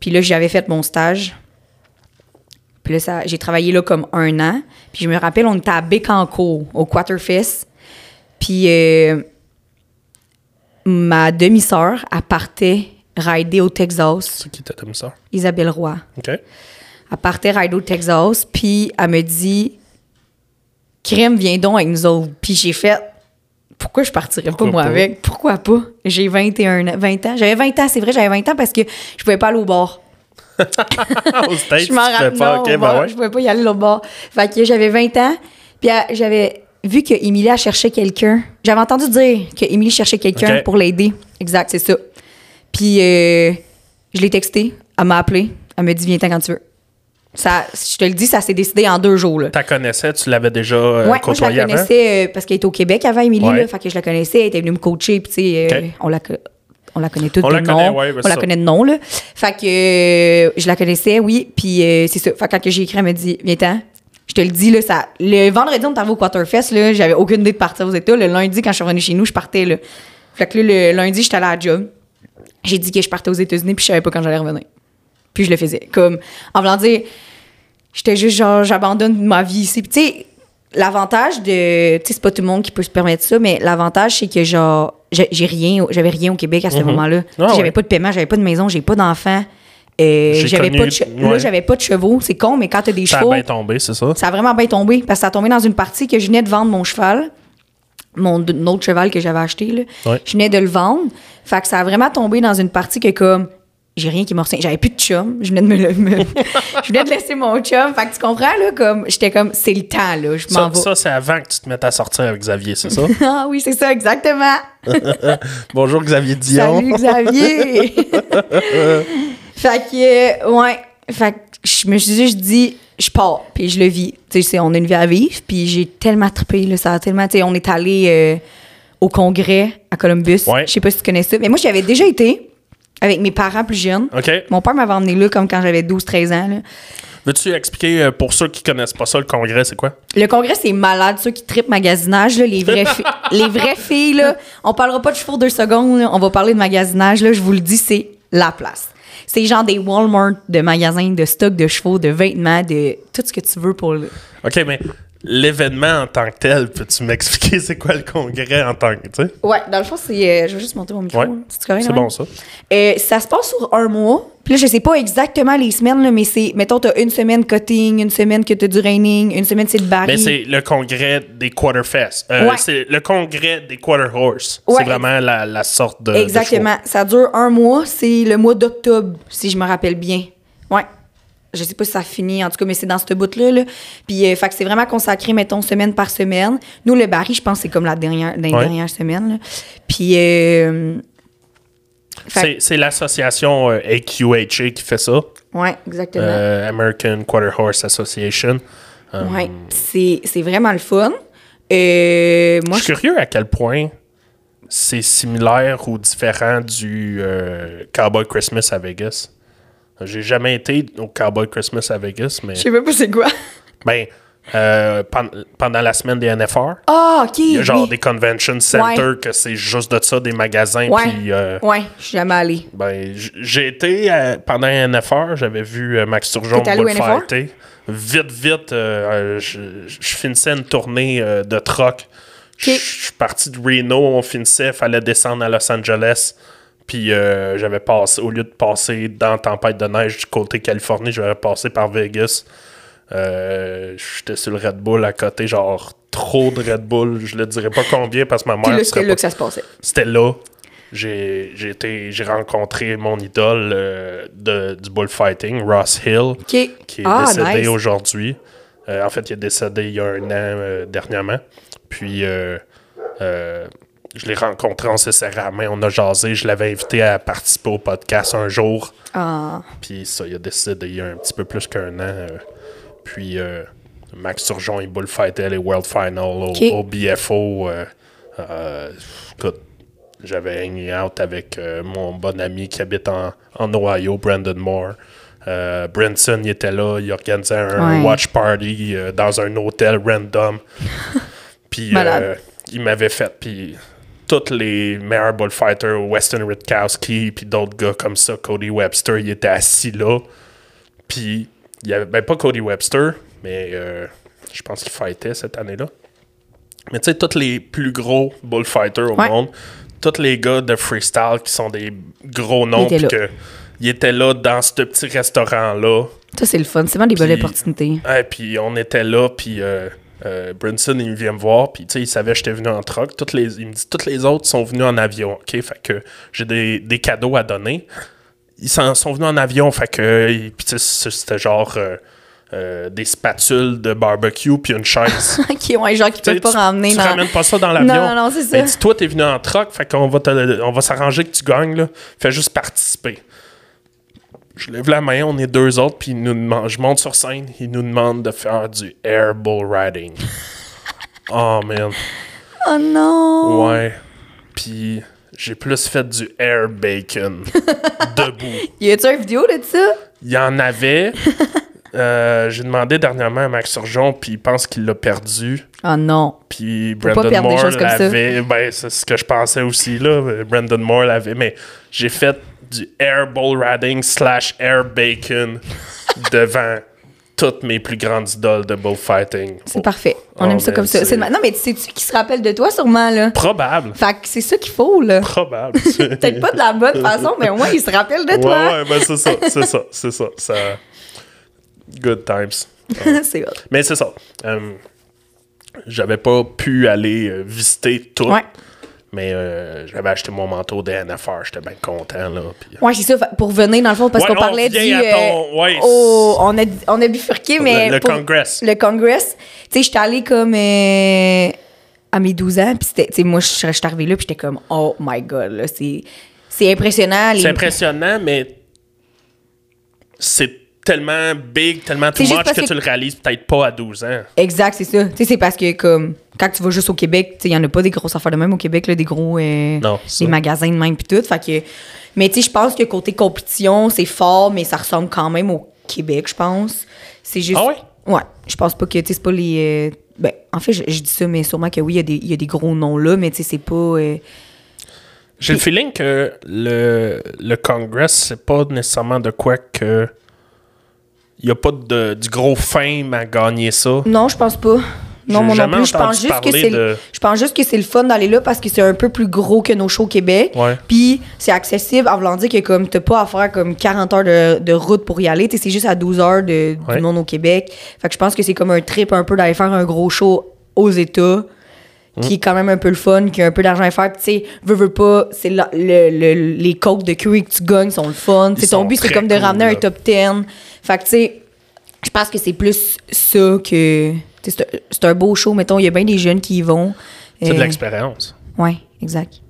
Puis là, j'avais fait mon stage. Puis là, ça- j'ai travaillé là comme un an. Puis je me rappelle, on était à Bécancourt, au Quarterfest. Puis euh, ma demi-sœur, elle partait rider au Texas. C'est qui t'a ça? Isabelle Roy. OK. Elle partait rider au Texas, puis elle me dit Crème, viens donc avec nous autres. Puis j'ai fait Pourquoi je partirais Pourquoi pas moi pas? avec? Pourquoi pas? J'ai 21 ans, 20 ans. J'avais 20 ans, c'est vrai, j'avais 20 ans parce que je pouvais pas aller au bar. Au States, je m'en tu rappelle pas. ben ouais. Je pouvais pas y aller au bar. Fait que j'avais 20 ans, puis j'avais vu que Émilie cherchait quelqu'un. J'avais entendu dire que cherchait quelqu'un pour l'aider. Exact, c'est ça. Puis euh, je l'ai texté, elle m'a appelé, elle me dit viens quand tu veux. Ça, je te le dis, ça s'est décidé en deux jours. Là. T'as connaissais, tu l'avais déjà euh, Ouais, moi, je la avant? connaissais euh, parce qu'elle était au Québec avant, Émilie. Ouais. là, fait que je la connaissais. Elle était venue me coacher. Puis, tu sais, euh, OK. on, la, on la connaît toutes On de la nom. connaît, ouais, ben, on la connaît de nom, là. Fait que euh, je la connaissais, oui. Puis, euh, c'est ça. Fait que quand j'ai écrit, elle m'a dit Viens-t'en. Je te le dis, là, ça. Le vendredi, on est arrivé au Quarterfest, là. J'avais aucune idée de partir aux États. Le lundi, quand je suis revenue chez nous, je partais, là. Fait que là, le lundi, j'étais allée à la job. J'ai dit que je partais aux États-Unis, puis je savais pas quand j'allais revenir. Puis je le faisais. Comme, en voulant dire, j'étais juste genre, j'abandonne ma vie ici. Puis tu sais, l'avantage de. Tu sais, c'est pas tout le monde qui peut se permettre ça, mais l'avantage, c'est que genre, j'ai j'ai rien, j'avais rien au Québec à ce moment-là. Tu sais, Ah ouais. J'avais pas de paiement, j'avais pas de maison, j'avais pas d'enfants. Euh, J'ai j'avais pas de ouais. Là, j'avais pas de chevaux. C'est con, mais quand t'as des Ça a chevaux. bien tombé, c'est ça? Ça a vraiment bien tombé parce que ça a tombé dans une partie que je venais de vendre mon cheval, mon autre cheval que j'avais acheté. Là. Ouais. Je venais de le vendre. Fait que ça a vraiment tombé dans une partie que comme j'ai rien qui me retient. J'avais plus de chum. Je venais de me, le- je venais de laisser mon chum. Fait que tu comprends là comme j'étais comme c'est le temps là, je m'en vais. ça, c'est avant que tu te mettes à sortir avec Xavier, c'est ça? Ah oui, c'est ça exactement. Bonjour Xavier Dion. Salut Xavier. fait que, euh, ouais. Fait que je me suis dit, je dis, je pars, puis je le vis. Tu sais, on a une vie à vivre, puis j'ai tellement trippé, là, ça a tellement, tu sais, on est allé euh, au congrès à Columbus. Ouais. Je sais pas si tu connais ça, mais moi, j'y avais déjà été avec mes parents plus jeunes. Mon père m'avait emmené là comme quand j'avais 12-13 ans. là. Veux-tu expliquer, euh, pour ceux qui connaissent pas ça, le congrès, c'est quoi? Le congrès, c'est malade, ceux qui trippent magasinage, là, les, vraies les vraies filles. Là, on parlera pas de chevaux deux secondes, là, on va parler de magasinage. Là, je vous le dis, c'est la place. C'est genre des Walmart de magasins de stock de chevaux, de vêtements, de tout ce que tu veux pour le. OK, mais l'événement en tant que tel, peux-tu m'expliquer c'est quoi le congrès en tant que, tu sais? Ouais, dans le fond, c'est. euh, je vais juste monter mon micro. Ouais. C'est correct, C'est là? bon, ça. Euh, ça se passe sur un mois. Puis là, je sais pas exactement les semaines, là, mais c'est. Mettons, t'as une semaine cutting, une semaine que t'as du reining, une semaine c'est le baril. Mais c'est le congrès des Quarterfest. Euh, Ouais. C'est le congrès des Quarter Horse. Ouais. C'est vraiment la, la sorte de. de Exactement. Ça dure un mois. C'est le mois d'octobre, si je me rappelle bien. Ouais. Je sais pas si ça finit, en tout cas, mais c'est dans ce bout-là. Là. Puis, euh, fait que c'est vraiment consacré, mettons, semaine par semaine. Nous, le baril, je pense, c'est comme la dernière, dans les Ouais. dernières semaines. là. Puis, euh, fait- C'est- l'association euh, AQHA qui fait ça. ouais, exactement. Euh, American Quarter Horse Association. Euh, Ouais, c'est c'est vraiment le fun. Euh, moi, Je suis curieux à quel point c'est similaire ou différent du euh, Cowboy Christmas à Vegas. J'ai jamais été au Cowboy Christmas à Vegas, mais je sais même pas c'est quoi. ben, euh, pen- pendant la semaine des NFR, Ah, ok. il y a genre oui. des convention centers que c'est juste de ça, des magasins. Ouais. Puis, euh, Ouais, je suis jamais allée. ben, j'ai été euh, pendant NFR, j'avais vu euh, Max Turgeon allé bullfighter. Vite, vite, euh, euh, je, je finissais une tournée de troc. Je je suis parti de Reno, on finissait, fallait descendre à Los Angeles. Puis euh, j'avais passé, au lieu de passer dans Tempête de neige du côté Californie, j'avais passé par Vegas. Euh, J'étais sur le Red Bull à côté, genre trop de Red Bull. Je le dirais pas combien parce que ma mère là, c'était pas là que ça se passait. c'était là. J'ai j'ai été- j'ai rencontré mon idole euh, de, du bullfighting, Ross Hill, qui est ah, décédé nice. aujourd'hui. Euh, en fait, il est décédé il y a un an dernièrement. Puis, euh, je l'ai rencontré, on s'est serré la main, on a jasé. Je l'avais invité à participer au podcast un jour. Ah, Puis ça, il a décédé il y a un petit peu plus qu'un an. euh. puis euh, Max Turgeon, il bullfightait les World Final au, BFO. euh, écoute, j'avais hangé out avec mon bon ami qui habite en, en Ohio, Brandon Moore. Euh, Branson, il était là, il organisait un Ouais. watch party euh, dans un hôtel random. Puis euh, il m'avait fait, puis tous les meilleurs bullfighters, Weston Ritkowski, puis d'autres gars comme ça, Cody Webster, il était assis là. Puis il y avait, ben pas Cody Webster, mais euh, je pense qu'il fightait cette année-là. Mais tu sais, tous les plus gros bullfighters au Ouais. monde, tous les gars de freestyle qui sont des gros noms, Ils étaient puis là. que ils étaient là dans ce petit restaurant-là. ça, c'est le fun. C'est vraiment des belles Puis- opportunités. Ouais, puis on était là, puis euh, euh, Brinson, il vient me voir, puis tu sais, il savait que j'étais venu en truck. Toutes les, il me dit, toutes les autres sont venus en avion, OK? Fait que j'ai des, des cadeaux à donner. Ils s'en sont venus en avion, fait que, c'était genre euh, euh, des spatules de barbecue, puis une chaise. OK, ouais, genre qui peuvent pas tu- ramener tu dans... ramènes pas ça dans l'avion. Non, non, non, c'est ça. Mais dis, toi, t'es venu en truck, fait qu'on va, te- on va s'arranger que tu gagnes, là. Fais juste participer. Je lève la main, on est deux autres, puis nous je monte sur scène, il nous demande de faire du air bull riding. oh, man. Oh non! Ouais. Puis j'ai plus fait du air bacon. debout. Y a-tu une vidéo de ça? Il y en avait. Euh, j'ai demandé dernièrement à Max Surgeon, puis il pense qu'il l'a perdu. Oh non. Puis pas Brandon Moore l'avait. Ben, c'est ce que je pensais aussi, là. Brandon Moore l'avait. Mais j'ai fait du air bull riding slash air bacon devant toutes mes plus grandes idoles de bullfighting. C'est parfait. On Oh, aime ça comme ça. c'est- Non, mais sais-tu qui se rappelle de toi, sûrement, là? Probable. Fait que c'est ça qu'il faut, là. Probable. Peut-être pas de la bonne façon, mais au moins, il se rappelle de Ouais, toi. ouais, ben c'est ça, c'est ça, c'est ça, ça. Good times. c'est hot. Mais c'est ça. Euh, J'avais pas pu aller euh, visiter tout, Ouais. mais euh, j'avais acheté mon manteau de NFR, j'étais bien content, là. euh, Ouais, c'est ça. Pour venir, dans le fond, parce Ouais, qu'on on parlait du. ton- ouais. oh, on, a, on a bifurqué, mais. le pour- Congress. Le Congress. Tu sais, j'étais allée comme. à mes 12 ans, puis c'était. Tu sais, moi, je je suis arrivée là, puis j'étais comme, oh my god, là, c'est. C'est impressionnant. les- C'est impressionnant, mais c'est tellement big, tellement too much que, que- tu le réalises peut-être pas à 12 ans. Exact, c'est ça. Tu sais, c'est parce que, comme, quand tu vas juste au Québec, il y en a pas des grosses affaires de même au Québec, là, des gros. euh, Non, des magasins de même, puis tout. Fait que. Mais, tu sais, je pense que côté compétition, c'est fort, mais ça ressemble quand même au Québec, je pense. C'est juste. Ah ouais? Ouais. Je pense pas que, tu sais, c'est pas les. euh, Ben, en fait, je, je dis ça, mais sûrement que oui, il y a des- il y, a des gros noms là, mais tu sais, c'est pas. euh, J'ai le feeling que le, le Congress, c'est pas nécessairement de quoi que. Il n'y a pas de, du gros fame à gagner ça. Non, je pense pas. Non, moi non plus. Je pense, juste que c'est de- je pense juste que c'est le fun d'aller là parce que c'est un peu plus gros que nos shows au Québec. Ouais. Puis c'est accessible en voulant dire que comme t'as pas à faire comme 40 heures de, de route pour y aller. C'est juste à 12 heures de, Ouais. du monde au Québec. Fait que je pense que c'est comme un trip un peu d'aller faire un gros show aux États. Qui est quand même un peu le fun, qui a un peu d'argent à faire. Puis, tu sais, veux, veux pas, c'est la- le, le- les coques de curry que tu gagnes sont le fun. Tu sais, Ils ton but, c'est comme de cool, ramener un top 10. Fait que, tu sais, je pense que c'est plus ça que. tu sais, C'est un- c'est un beau show, mettons. Il y a bien des jeunes qui y vont. C'est de Euh, l'expérience. Ouais, exact.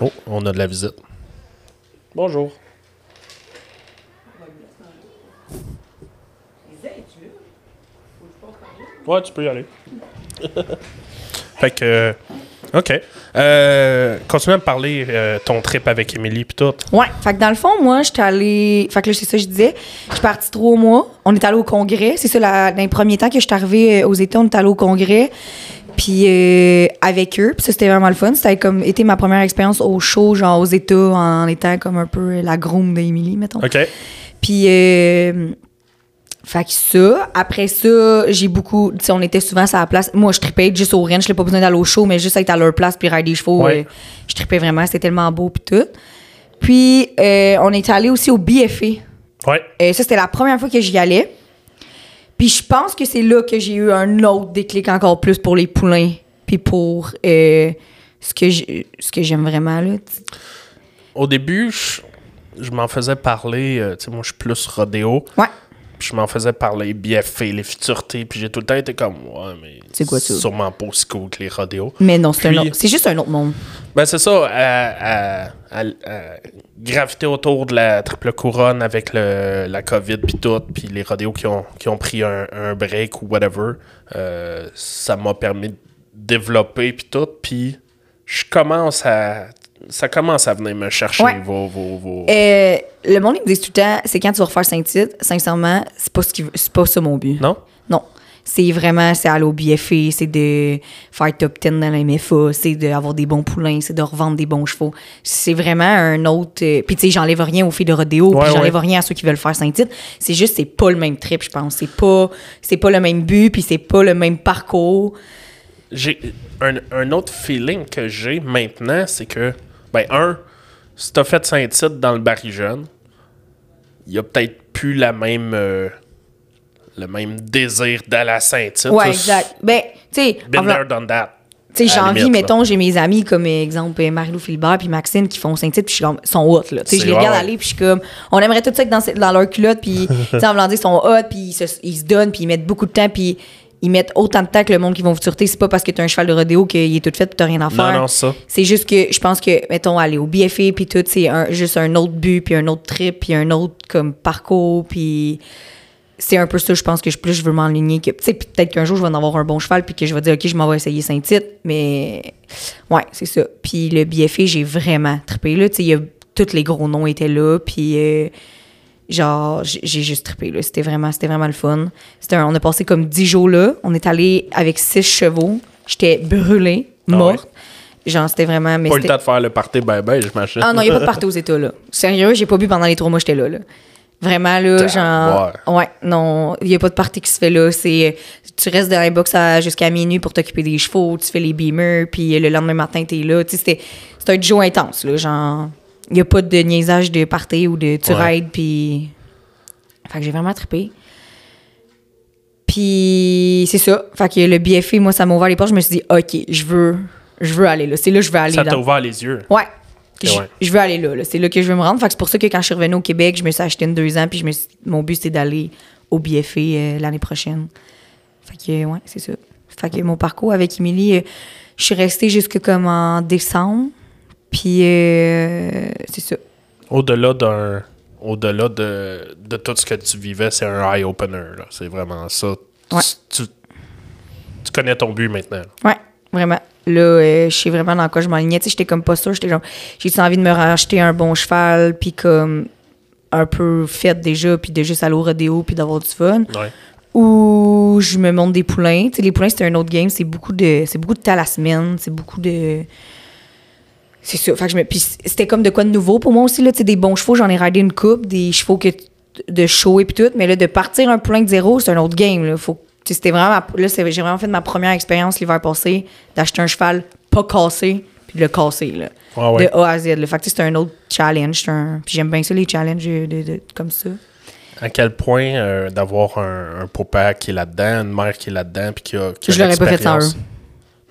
Oh, on a de la visite. Bonjour. Ouais, tu peux y aller. Fait que. euh, OK. Euh, continue à me parler euh, ton trip avec Émilie puis tout. Ouais, fait que dans le fond, moi, j'étais allée. Fait que là, c'est ça que je disais. Je suis partie trois mois. On est allé au congrès. C'est ça, la- dans les premiers temps que je suis arrivée euh, aux États, on est allé au congrès. Puis euh, avec eux. Puis ça, c'était vraiment le fun. C'était comme été ma première expérience au show, genre aux États, en étant comme un peu la groom d'Emily, mettons. OK. Puis, fait que ça, après ça, j'ai beaucoup, tu sais, on était souvent à la place. Moi, je tripais juste au ranch, j'ai pas besoin d'aller au show, mais juste être à leur place puis rider des chevaux. Ouais. euh, je tripais vraiment, c'était tellement beau puis tout. Puis, euh, on est allé aussi au BFA. Ouais. Euh, ça, c'était la première fois que j'y allais. Puis je pense que c'est là que j'ai eu un autre déclic encore plus pour les poulains. Puis pour euh, ce que j'aime vraiment, là. Au début, je, je m'en faisais parler. tu sais, moi, je suis plus rodéo. Ouais. Puis je m'en faisais parler BFA, les futurités. Puis j'ai tout le temps été comme, ouais, mais. C'est quoi ça? Sûrement pas aussi cool que les rodéos. Mais non, c'est un autre- c'est juste un autre monde. Ben, c'est ça, à, à- à- à graviter autour de la triple couronne avec le, la COVID puis tout, puis les rodéos qui ont, qui ont pris un, un break ou whatever, euh, ça m'a permis de développer puis tout, puis je commence à... Ça commence à venir me chercher Ouais. vos... vos, vos- Euh, le monde, me disent tout le temps, c'est quand tu vas refaire Saint-Tite. Sincèrement, c'est pas, ce qui, c'est pas ça mon but. Non? Non. C'est vraiment, c'est aller au BFA, c'est de faire top 10 dans la MFA, c'est d'avoir des bons poulains, c'est de revendre des bons chevaux. C'est vraiment un autre. euh, puis tu sais, j'enlève rien aux filles de rodéo, Ouais, puis j'enlève ouais. rien à ceux qui veulent faire Saint-Tite. C'est juste, c'est pas le même trip, je pense. C'est pas, c'est pas le même but, puis c'est pas le même parcours. J'ai un, un autre feeling que j'ai maintenant, c'est que, ben, un, si t'as fait Saint-Tite dans le Barry Jeune, il y a peut-être plus la même, euh, le même désir d'aller à Saint-Tite. Ouais, exact. Ben, tu sais, en Been voulant- there, done that. Tu sais, j'ai envie, mettons, j'ai mes amis comme exemple euh, Marie-Lou Philibert puis Maxime qui font Saint-Tite puis je suis comme, sont hot là. Tu sais, je les regarde aller puis je suis comme, on aimerait tout ça être dans, leur culotte puis, tu sais, en voulant dire, ils sont hot puis ils se, ils se donnent puis ils mettent beaucoup de temps puis ils mettent autant de temps que le monde qui vont vous turter. C'est pas parce que t'as un cheval de rodéo qu'il est tout fait puis t'as rien à faire. Non, non, ça. C'est juste que je pense que, mettons, aller au BFA puis tout, c'est juste un autre but puis un autre trip puis un autre comme parcours puis c'est un peu ça, je pense que je, plus je veux m'enligner que, tu sais, peut-être qu'un jour je vais en avoir un bon cheval puis que je vais dire, OK, je m'en vais essayer Saint-Tite, mais ouais, c'est ça. Puis le BFA, j'ai vraiment trippé, là, tu sais, tous les gros noms étaient là, puis euh, genre, j'ai juste trippé, là, c'était vraiment, c'était vraiment le fun. Un- on a passé comme 10 jours là, on est allé avec six chevaux, j'étais brûlée, Ah morte. Genre, c'était vraiment... mais Pas le temps de faire le party bye-bye, j'imagine. ah non, il n'y a pas de party aux États, là. Sérieux, j'ai pas bu pendant les trois mois que j'étais là, là. Vraiment, là, genre... Ouais, non, il n'y a pas de party qui se fait là. C'est... Tu restes dans les box jusqu'à minuit pour t'occuper des chevaux, tu fais les beamers, puis le lendemain matin, t'es là. Tu sais, c'était... Un jour intense, là, genre... Il n'y a pas de niaisage de party ou de tu Ouais. puis... Fait que j'ai vraiment trippé. Puis c'est ça. Fait que le BFA, moi, ça m'a ouvert les portes. Je me suis dit, OK, je veux... Je veux aller là. C'est là que je veux aller. Ça t'a ouvert les yeux. Ouais. Je, ouais. je veux aller là, là. C'est là que je veux me rendre. Fait que c'est pour ça que quand je suis revenue au Québec, je me suis acheté une deux ans, puis je me suis- mon but, c'était d'aller au BFA euh, l'année prochaine. Fait que, ouais, c'est ça. Fait que mon parcours avec Émilie, euh, je suis restée jusque comme en décembre. Puis, euh, c'est ça. Au-delà d'un. Au-delà de, de tout ce que tu vivais, c'est un eye-opener. C'est vraiment ça. Tu- Ouais. Tu, tu connais ton but maintenant. là. Ouais, vraiment. Là, euh, je sais vraiment dans quoi je m'alignais. Tu sais, j'étais comme pas sûre. J'étais genre, j'ai envie de me racheter un bon cheval, puis comme un peu faite déjà, puis de juste aller au rodéo, puis d'avoir du fun? Ouais. Ou je me monte des poulains. Tu sais, les poulains, c'est un autre game. C'est beaucoup de, c'est beaucoup de temps à la semaine. C'est beaucoup de. C'est ça. Fait que je me, puis c'était comme de quoi de nouveau pour moi aussi. Là, tu sais, des bons chevaux, j'en ai ridé une coupe, des chevaux que, de show et puis tout. Mais là, de partir un poulain de zéro, c'est un autre game. Là. Faut, c'était vraiment. ma- Là, j'ai vraiment fait ma première expérience l'hiver passé d'acheter un cheval pas cassé puis de le casser. Là, ouais. De A à Z. Là. Fait que c'est un autre challenge. c'est Un, puis j'aime bien ça, les challenges de, de- de- comme ça. À quel point euh, d'avoir un, un papa qui est là-dedans, une mère qui est là-dedans, puis qui a, qui a Je l'aurais pas fait sans eux.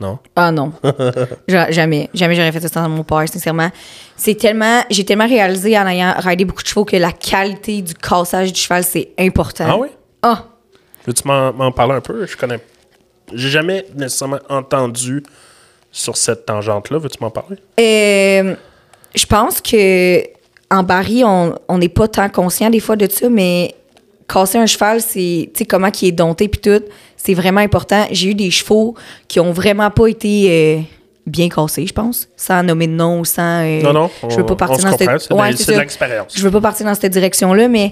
Non? Ah non. Ja- jamais. Jamais j'aurais fait ça sans mon père, sincèrement. C'est tellement. J'ai tellement réalisé en ayant ridé beaucoup de chevaux que la qualité du cassage du cheval, c'est important. Ah oui? Ah! Veux-tu m'en, parler un peu? Je connais. J'ai jamais nécessairement entendu sur cette tangente-là. Veux-tu m'en parler? Euh, je pense que en Barry, on on n'est pas tant conscient des fois de ça, mais casser un cheval, c'est, tu sais, comment il est dompté puis tout, c'est vraiment important. J'ai eu des chevaux qui ont vraiment pas été euh, bien cassés, je pense, sans nommer de nom, sans... euh, Non, non, je veux pas partir dans cette... c'est Ouais, de l'expérience. Je veux pas partir dans cette direction-là, mais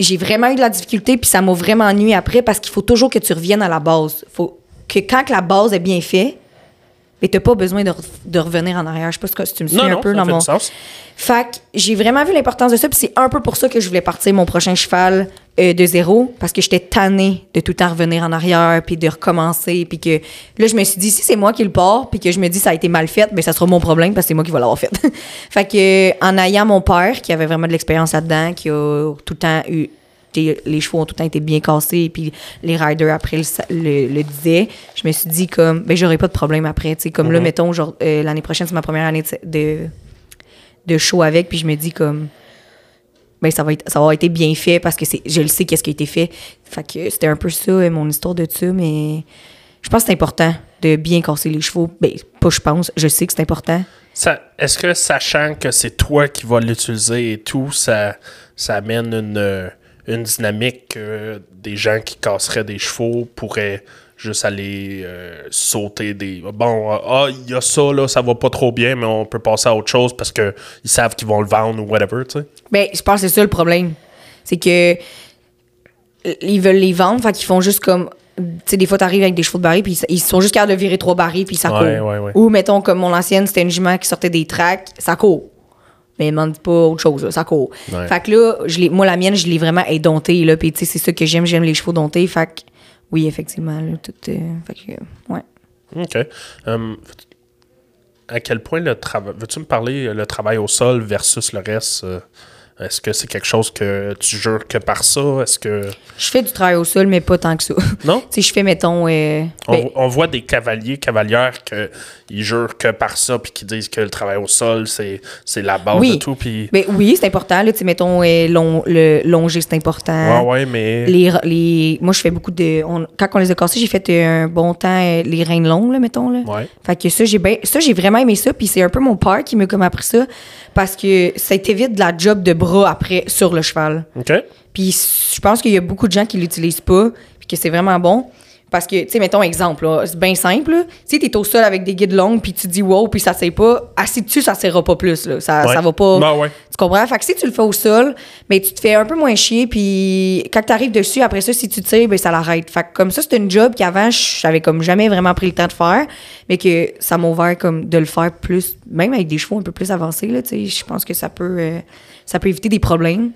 j'ai vraiment eu de la difficulté, puis ça m'a vraiment nuit après, parce qu'il faut toujours que tu reviennes à la base. faut que quand que la base est bien faite, mais t'as pas besoin de, re- de revenir en arrière. Je sais pas si tu me suis Non, un non, peu ça dans fait mon... du sens. Fait que j'ai vraiment vu l'importance de ça, puis c'est un peu pour ça que je voulais partir mon prochain cheval euh, de zéro, parce que j'étais tannée de tout le temps revenir en arrière, puis de recommencer, puis que là, je me suis dit, si c'est moi qui le pars, puis que je me dis ça a été mal fait, ben ça sera mon problème, parce que c'est moi qui vais l'avoir fait. fait que euh, en ayant mon père, qui avait vraiment de l'expérience là-dedans, qui a tout le temps eu les, chevaux ont tout le temps été bien cassés, puis les riders après le, le, le disaient. Je me suis dit, comme, ben, j'aurais pas de problème après. Tu sais, comme là, mettons, genre, euh, l'année prochaine, c'est ma première année de, de, show avec, puis je me dis, comme, ben, ça va, être, ça va avoir été bien fait parce que c'est, je le sais qu'est-ce qui a été fait. Fait que c'était un peu ça, euh, mon histoire de ça, mais je pense que c'est important de bien casser les chevaux. Ben, pas je pense, je sais que c'est important. Est-ce que sachant que c'est toi qui vas l'utiliser et tout, ça, ça amène une, euh, une dynamique que des gens qui casseraient des chevaux pourraient juste aller euh, sauter des. Bon, euh, ah, il y a ça, là, ça va pas trop bien, mais on peut passer à autre chose parce qu'ils savent qu'ils vont le vendre ou whatever, tu sais. Ben, je pense que c'est ça le problème. C'est que euh, ils veulent les vendre, fait qu'ils font juste comme. Tu sais, des fois, t'arrives avec des chevaux de baril, puis ils- sont juste capables de virer trois barils, puis ça court. Ouais, ouais, ouais. Ou, mettons, comme mon ancienne, c'était une jument qui sortait des tracks, ça court. Mais il dit pas autre chose, là, ça court. Ouais. Fait que là, je moi, la mienne, je l'ai vraiment édomptée, là, puis tu sais, c'est ça que j'aime, j'aime les chevaux domptés. Fait que, oui, effectivement, là, tout. euh, fait que, ouais. OK. Hum, à quel point le travail. Veux-tu me parler euh, le travail au sol versus le reste? euh, Est-ce que c'est quelque chose que tu jures que par ça? Est-ce que. Je fais du travail au sol, mais pas tant que ça. Non? tu sais, je fais, mettons. euh, On, ben, on voit des cavaliers, cavalières que ils jurent que par ça, puis qui disent que le travail au sol, c'est, c'est la base Oui. de tout. Puis. ben oui, c'est important, là, tu sais, mettons, euh, long, le longer, c'est important. Ouais, ouais, mais. Les, les, moi, je fais beaucoup de. on- quand on les a cassés, j'ai fait un bon temps euh, les reines longues, là, mettons. Là. Ouais. Fait que ça, j'ai ben, ça, j'ai vraiment aimé ça. Puis c'est un peu mon père qui m'a comme appris ça. Parce que ça t'évite de la job de bras après sur le cheval. OK. Puis je pense qu'il y a beaucoup de gens qui l'utilisent pas. Puis que c'est vraiment bon. Parce que, tu sais, mettons exemple, c'est bien simple. là. Tu t'es au sol avec des guides longues, puis tu dis wow, puis ça sait pas. Assis dessus, ça serra pas plus. Là. Ça, Ouais. ça va pas. Ben ouais. Tu comprends? Fait que si tu le fais au sol, mais tu te fais un peu moins chier, puis quand tu arrives dessus, après ça, si tu tires, ben ça l'arrête. Fait que comme ça, c'est une job qu'avant, j'avais comme jamais vraiment pris le temps de faire, mais que ça m'a ouvert comme de le faire plus, même avec des chevaux un peu plus avancés, là, tu sais, je pense que ça peut, euh, ça peut éviter des problèmes.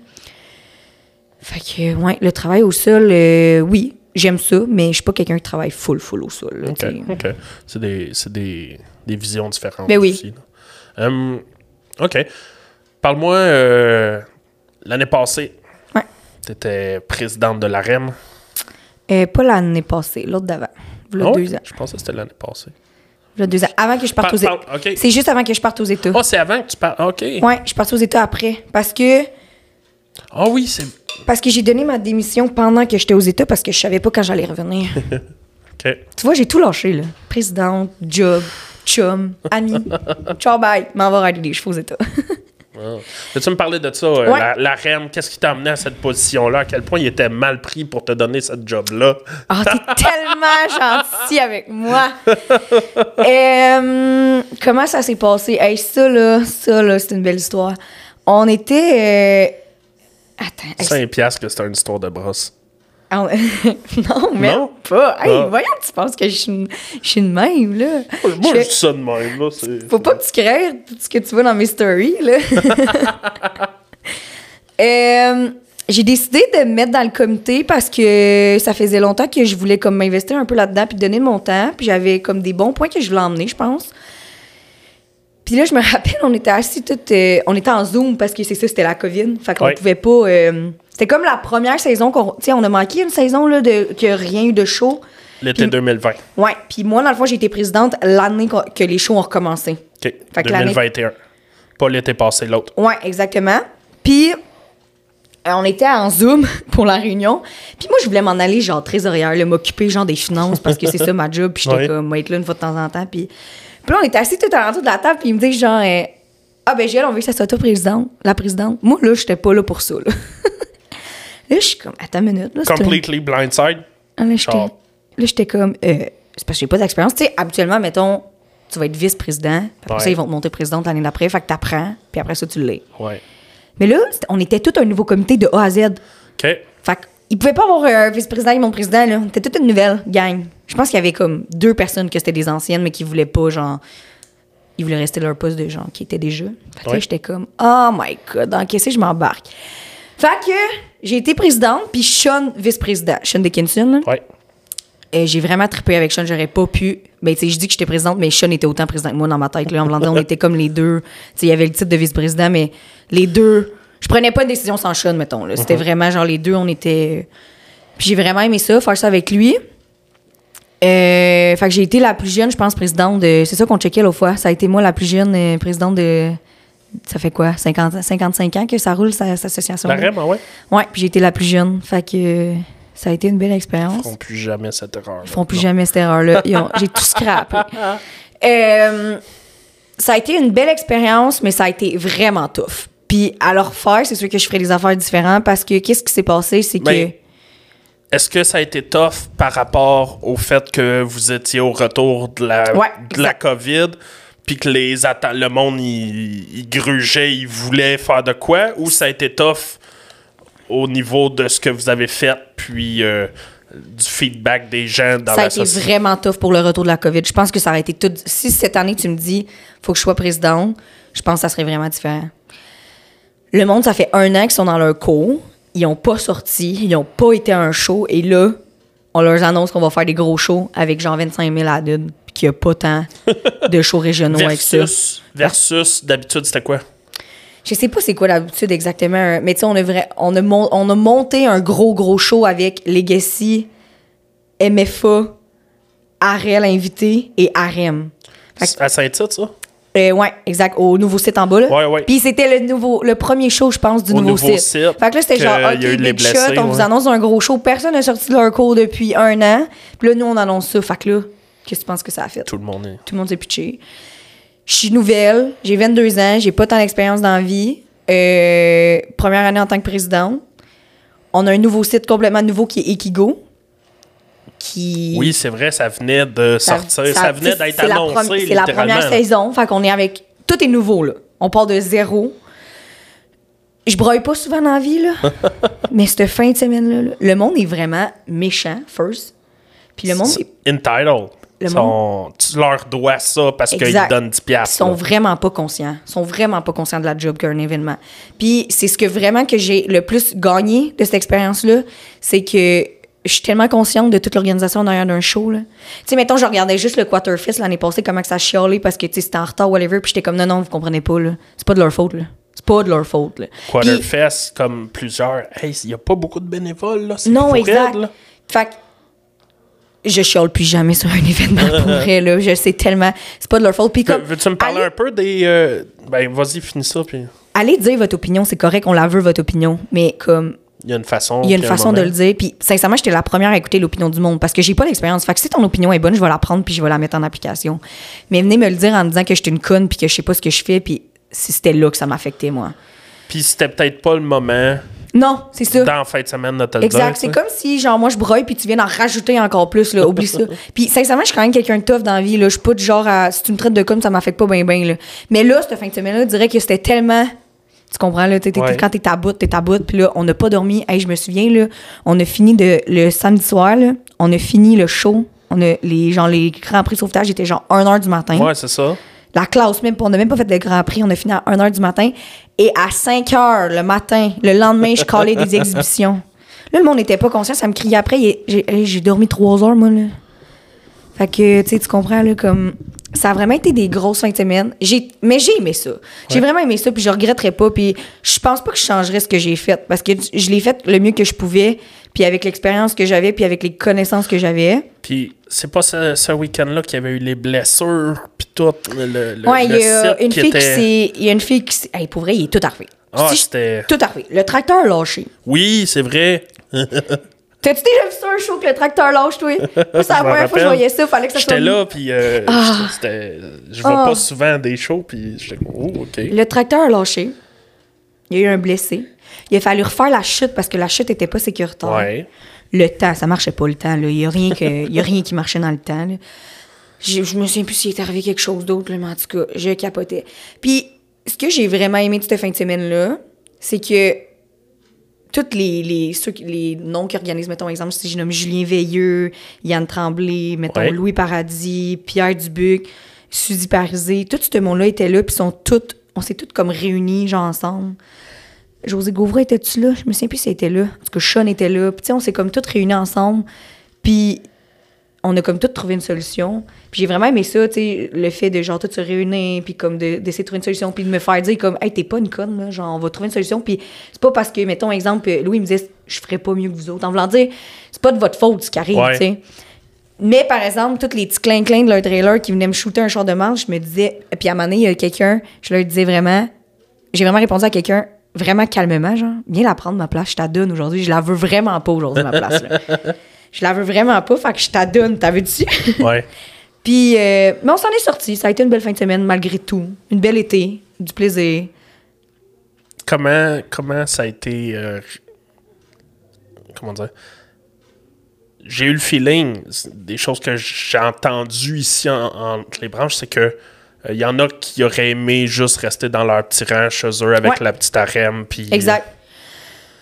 Fait que, ouais, le travail au sol, euh, oui, j'aime ça, mais je suis pas quelqu'un qui travaille full, full au sol. là. C'est des, c'est des, des visions différentes. Ben oui. aussi. Hum, OK. Parle-moi, euh, l'année passée, Ouais. tu étais présidente de l'AREM. Euh, pas l'année passée, l'autre d'avant. Ah deux ans. Je pense que c'était l'année passée. Deux ans. Avant que je parte Par- aux États. C'est juste avant que je parte aux États. Ah, c'est avant que tu parles. OK. Ouais, je suis partie aux États après. Parce que, Ah oui, c'est. Parce que j'ai donné ma démission pendant que j'étais aux États parce que je savais pas quand j'allais revenir. OK. tu vois, j'ai tout lâché, là. Présidente, job, chum, ami. Ciao, bye. M'en va rider des chevaux aux États. Peux-tu me parler de ça, euh, Ouais. la, la REM? Qu'est-ce qui t'a amené à cette position-là? À quel point il était mal pris pour te donner cette job-là? Ah, t'es tellement gentil avec moi. Euh, comment ça s'est passé? Hey, ça, là, ça, là, c'est une belle histoire. On était. euh, Attends. hey, 5 piastres que c'était une histoire de brosse. Ah, non, même Non? pas. Hey, Ah. voyons, tu penses que je suis une, je suis une même, là? Moi, Je dis ça de même, là. c'est- Faut pas que tu crées tout ce que tu vois dans mes stories, là. Euh, j'ai décidé de me mettre dans le comité parce que ça faisait longtemps que je voulais comme m'investir un peu là-dedans puis donner de mon temps. Puis j'avais comme des bons points que je voulais emmener, je pense. Puis là, je me rappelle, on était assis toutes... euh, on était en Zoom parce que c'est ça, c'était la COVID. Fait qu'on Ouais. pouvait pas... euh, c'était comme la première saison qu'on... Tu sais, on a manqué une saison, là, de, qu'il n'y a rien eu de show. L'été Puis- 2020. Ouais. Puis moi, dans le fond, j'ai été présidente l'année que les shows ont recommencé. OK. Fait que l'année- 2021. Pas l'été passé, l'autre. Ouais, exactement. Puis, euh, on était en Zoom pour la réunion. Puis moi, je voulais m'en aller, genre, trésorière, là, m'occuper, genre, des finances, parce que c'est ça ma job. Puis j'étais Ouais. comme, moi, être là une fois de temps en temps. Puis, puis là, on était assis tout à l'entour de la table, puis il me dit, genre, euh, ah, ben, Gilles, on veut que ça soit toi présidente, la présidente. Moi, là, j'étais pas là pour ça, là. Là, je suis comme, attends une minute. Là, Completely blindside. Ah, Là, j'étais, comme, euh, c'est parce que j'ai pas d'expérience. Tu sais, habituellement, mettons, tu vas être vice-président, après ça, Ouais. ils vont te monter présidente l'année d'après, fait que t'apprends, puis après ça, tu l'es. Ouais. Mais là, on était tout un nouveau comité de A à Z. OK. Fait qu'ils pouvaient pas avoir un vice-président et mon président, là. On était toute une nouvelle gang. Je pense qu'il y avait comme deux personnes que c'était des anciennes, mais qui voulaient pas, genre. Ils voulaient rester leur poste de gens qui étaient déjà. Fait que Ouais. j'étais comme, oh my god, dans qu'est-ce que je m'embarque? Fait que j'ai été présidente, puis Sean vice-président. Sean Dickinson, là. Ouais. Et j'ai vraiment trippé avec Sean, j'aurais pas pu. Ben, tu sais, je dis que j'étais présidente, mais Sean était autant président que moi dans ma tête. Là, en on était comme les deux. Tu sais, il y avait le titre de vice-président, mais les deux. Je prenais pas de décision sans Sean, mettons. là. C'était vraiment genre les deux, on était. Puis j'ai vraiment aimé ça, faire ça avec lui. Euh, fait que j'ai été la plus jeune, je pense, présidente de. C'est ça qu'on checkait l'autre fois. Ça a été moi la plus jeune euh, présidente de. Ça fait quoi? 50, 55 ans que ça roule, cette, cette association? Vraiment, ouais? Ouais, puis j'ai été la plus jeune. Fait que ça a été une belle expérience. Ils feront plus jamais cette erreur. Ils font plus jamais cette erreur-là. Ils ont- J'ai tout scrappé. Euh, ça a été une belle expérience, mais ça a été vraiment tough. Puis à leur faire, c'est sûr que je ferais des affaires différentes parce que qu'est-ce qui s'est passé, c'est que. Ben, Est-ce que ça a été tough par rapport au fait que vous étiez au retour de la, Ouais, de la. COVID, puis que les le monde, il, il grugeait, il voulait faire de quoi, ou ça a été tough au niveau de ce que vous avez fait, puis euh, du feedback des gens dans ça a la été société? vraiment tough pour le retour de la COVID. Je pense que ça aurait été tout. Si cette année, tu me dis, faut que je sois présidente, je pense que ça serait vraiment différent. Le monde, ça fait un an qu'ils sont dans leur cours. Ils n'ont pas sorti. Ils n'ont pas été à un show. Et là, on leur annonce qu'on va faire des gros shows avec genre 25 000 à Dud, puis qu'il n'y a pas tant de shows régionaux avec ça. Versus, versus d'habitude, c'était quoi? Je sais pas c'est quoi l'habitude exactement, mais tu sais, on, a vrai- on, a mon- on a monté un gros, gros show avec Legacy, MFA, Ariel invité et Arem. À Saint-Tite, ça? Euh, ouais, exact, au nouveau site en bas. Là. Ouais, ouais. Puis c'était le nouveau, le premier show, je pense, du Au nouveau, nouveau site. site, Fait que là, c'était genre, OK, les big blessés, shot, on vous annonce un gros show. Personne n'a sorti de leur cours depuis un an. Puis là, nous, on annonce ça. Fait que là, qu'est-ce que tu penses que ça a fait? Tout le monde est... Tout le monde s'est pitché. Je suis nouvelle, j'ai 22 ans, j'ai pas tant d'expérience dans la vie. Euh, première année en tant que présidente. On a un nouveau site complètement nouveau qui est Ekigo. Qui Oui, c'est vrai, ça venait de sortir. Ça, venait d'être annoncé, C'est la première saison. Fait qu'on est avec. Tout est nouveau, là. On part de zéro. Je broille pas souvent dans la vie, là. mais cette fin de semaine-là, là, le monde est vraiment méchant, first. Puis le monde est Entitled. Le Sont- Tu leur dois ça parce qu'ils donnent 10 Ils piastres. sont là. vraiment pas conscients. Ils sont vraiment pas conscients de la job qu'un événement. Puis c'est ce que vraiment que j'ai le plus gagné de cette expérience-là, c'est que je suis tellement consciente de toute l'organisation derrière d'un show. Tu sais, mettons, je regardais juste le Quarterfest l'année passée, comment que ça chialait parce que c'était en retard, whatever, puis j'étais comme non, non, vous comprenez pas. C'est pas de leur faute, là. C'est pas de leur faute, là. Quarterfest, comme plusieurs. Hey, il n'y a pas beaucoup de bénévoles, là. non, exact. raide, là. Fait que je chiale plus jamais sur un événement pour vrai, là. Je sais tellement. C'est pas de leur faute. Puis comme. Veux- Veux-tu me parler allez- un peu des. euh, Ben, vas-y, finis ça, puis allez dire votre opinion, c'est correct, on la veut, votre opinion. Mais comme, il y a une façon. il y a une façon de le dire. Puis, sincèrement, j'étais la première à écouter l'opinion du monde parce que j'ai pas d'expérience. Fait que si ton opinion est bonne, je vais la prendre puis je vais la mettre en application. Mais venez me le dire en me disant que j'étais une conne puis que je sais pas ce que je fais puis si c'était là que ça m'affectait, moi. Puis c'était peut-être pas le moment, Non, c'est ça. dans la fin de semaine, le Exact. C'est sais. comme si, genre, moi, je broye puis tu viens d'en rajouter encore plus, là. Oublie ça. Puis, sincèrement, je suis quand même quelqu'un de tough dans la vie, là. Je suis pas du genre à. Si tu me traites de conne, ça m'affecte pas bien, bien, là. Mais là, cette fin de semaine-là, je dirais que c'était tellement. Tu comprends, là? t'es- t'es- Ouais. Quand t'es à bout, t'es à bout. Puis là, on n'a pas dormi. Hey, je me souviens, là, on a fini de, le samedi soir, là. On a fini le show. On a les, genre, les Grands Prix de sauvetage étaient genre 1h du matin. Ouais, c'est ça. La classe, même, on n'a même pas fait le Grand Prix, on a fini à 1h du matin. Et à 5h le matin, le lendemain, je collais des exhibitions. Là, le monde n'était pas conscient, ça me criait après. j'ai dormi 3 heures, moi, là. Fait que, tu sais, tu comprends, là, comme. Ça a vraiment été des grosses fins de semaine. J'ai, mais j'ai aimé ça. J'ai vraiment aimé ça, puis je regretterais pas. Puis je pense pas que je changerais ce que j'ai fait, parce que je l'ai fait le mieux que je pouvais, puis avec l'expérience que j'avais, puis avec les connaissances que j'avais. Puis c'est pas ce, ce week-end-là qu'il y avait eu les blessures, puis tout. Le, le, Ouais, il y a une fille qui s'est. Il y a une fille qui s'est. Hey, pour vrai, il est tout arrivé. Ah, c'était. Tout arrivé. Le tracteur lâché. Oui, c'est vrai. T'as-tu déjà vu ça un show que le tracteur lâche, toi? C'est la première fois que je voyais ça, fallait que ça soit. J'étais là, puis euh, Ah. je vois Ah. pas souvent des shows, puis j'étais comme, oh, OK. Le tracteur a lâché. Il y a eu un blessé. Il a fallu refaire la chute parce que la chute était pas sécuritaire. Ouais. Le temps, ça marchait pas le temps. là. Il y a rien que, y a rien qui marchait dans le temps. là. Je, je me souviens plus s'il est arrivé quelque chose d'autre, mais en tout cas, je capotais. Puis, ce que j'ai vraiment aimé de cette fin de semaine-là, c'est que tous les, les, ceux les noms qui organisent, mettons, exemple, si je nomme Julien Veilleux, Yann Tremblay, mettons, Ouais. Louis Paradis, Pierre Dubuc, Suzy Parisé, tout ce monde-là était là, puis sont toutes, on s'est toutes comme réunis, genre, ensemble. José Gauvreau était-tu là? Je me souviens plus si elle était là. Parce que Sean était là. Puis, tu sais, on s'est comme toutes réunis ensemble. Puis, on a comme toutes trouvé une solution. Puis, j'ai vraiment aimé ça, tu sais, le fait de, genre, toutes se réunir, puis comme de- d'essayer de trouver une solution, puis de me faire dire, comme, hey, t'es pas une conne, là. Genre, on va trouver une solution. Puis, c'est pas parce que, mettons, exemple, Louis me disait, je ferais pas mieux que vous autres. En voulant dire, c'est pas de votre faute ce qui arrive, Ouais. tu sais. Mais par exemple, tous les petits clins-clins de leur trailer qui venaient me shooter un char de manche, je me disais, puis à un moment donné, il y a quelqu'un, je leur disais vraiment, j'ai vraiment répondu à quelqu'un vraiment calmement, genre, viens la prendre ma place, je t'adonne aujourd'hui, je la veux vraiment pas aujourd'hui, ma place. Là. Je la veux vraiment pas, fait que je t'adonne, t'avais-tu? Ouais. puis, euh, mais on s'en est sorti, ça a été une belle fin de semaine malgré tout, une belle été, du plaisir. comment, comment ça a été. euh, comment dire? J'ai eu le feeling, des choses que j'ai entendues ici en- entre les branches, c'est que il y en a qui auraient aimé juste rester dans leur petit rang chez eux avec Ouais. la petite harem. Puis, Exact.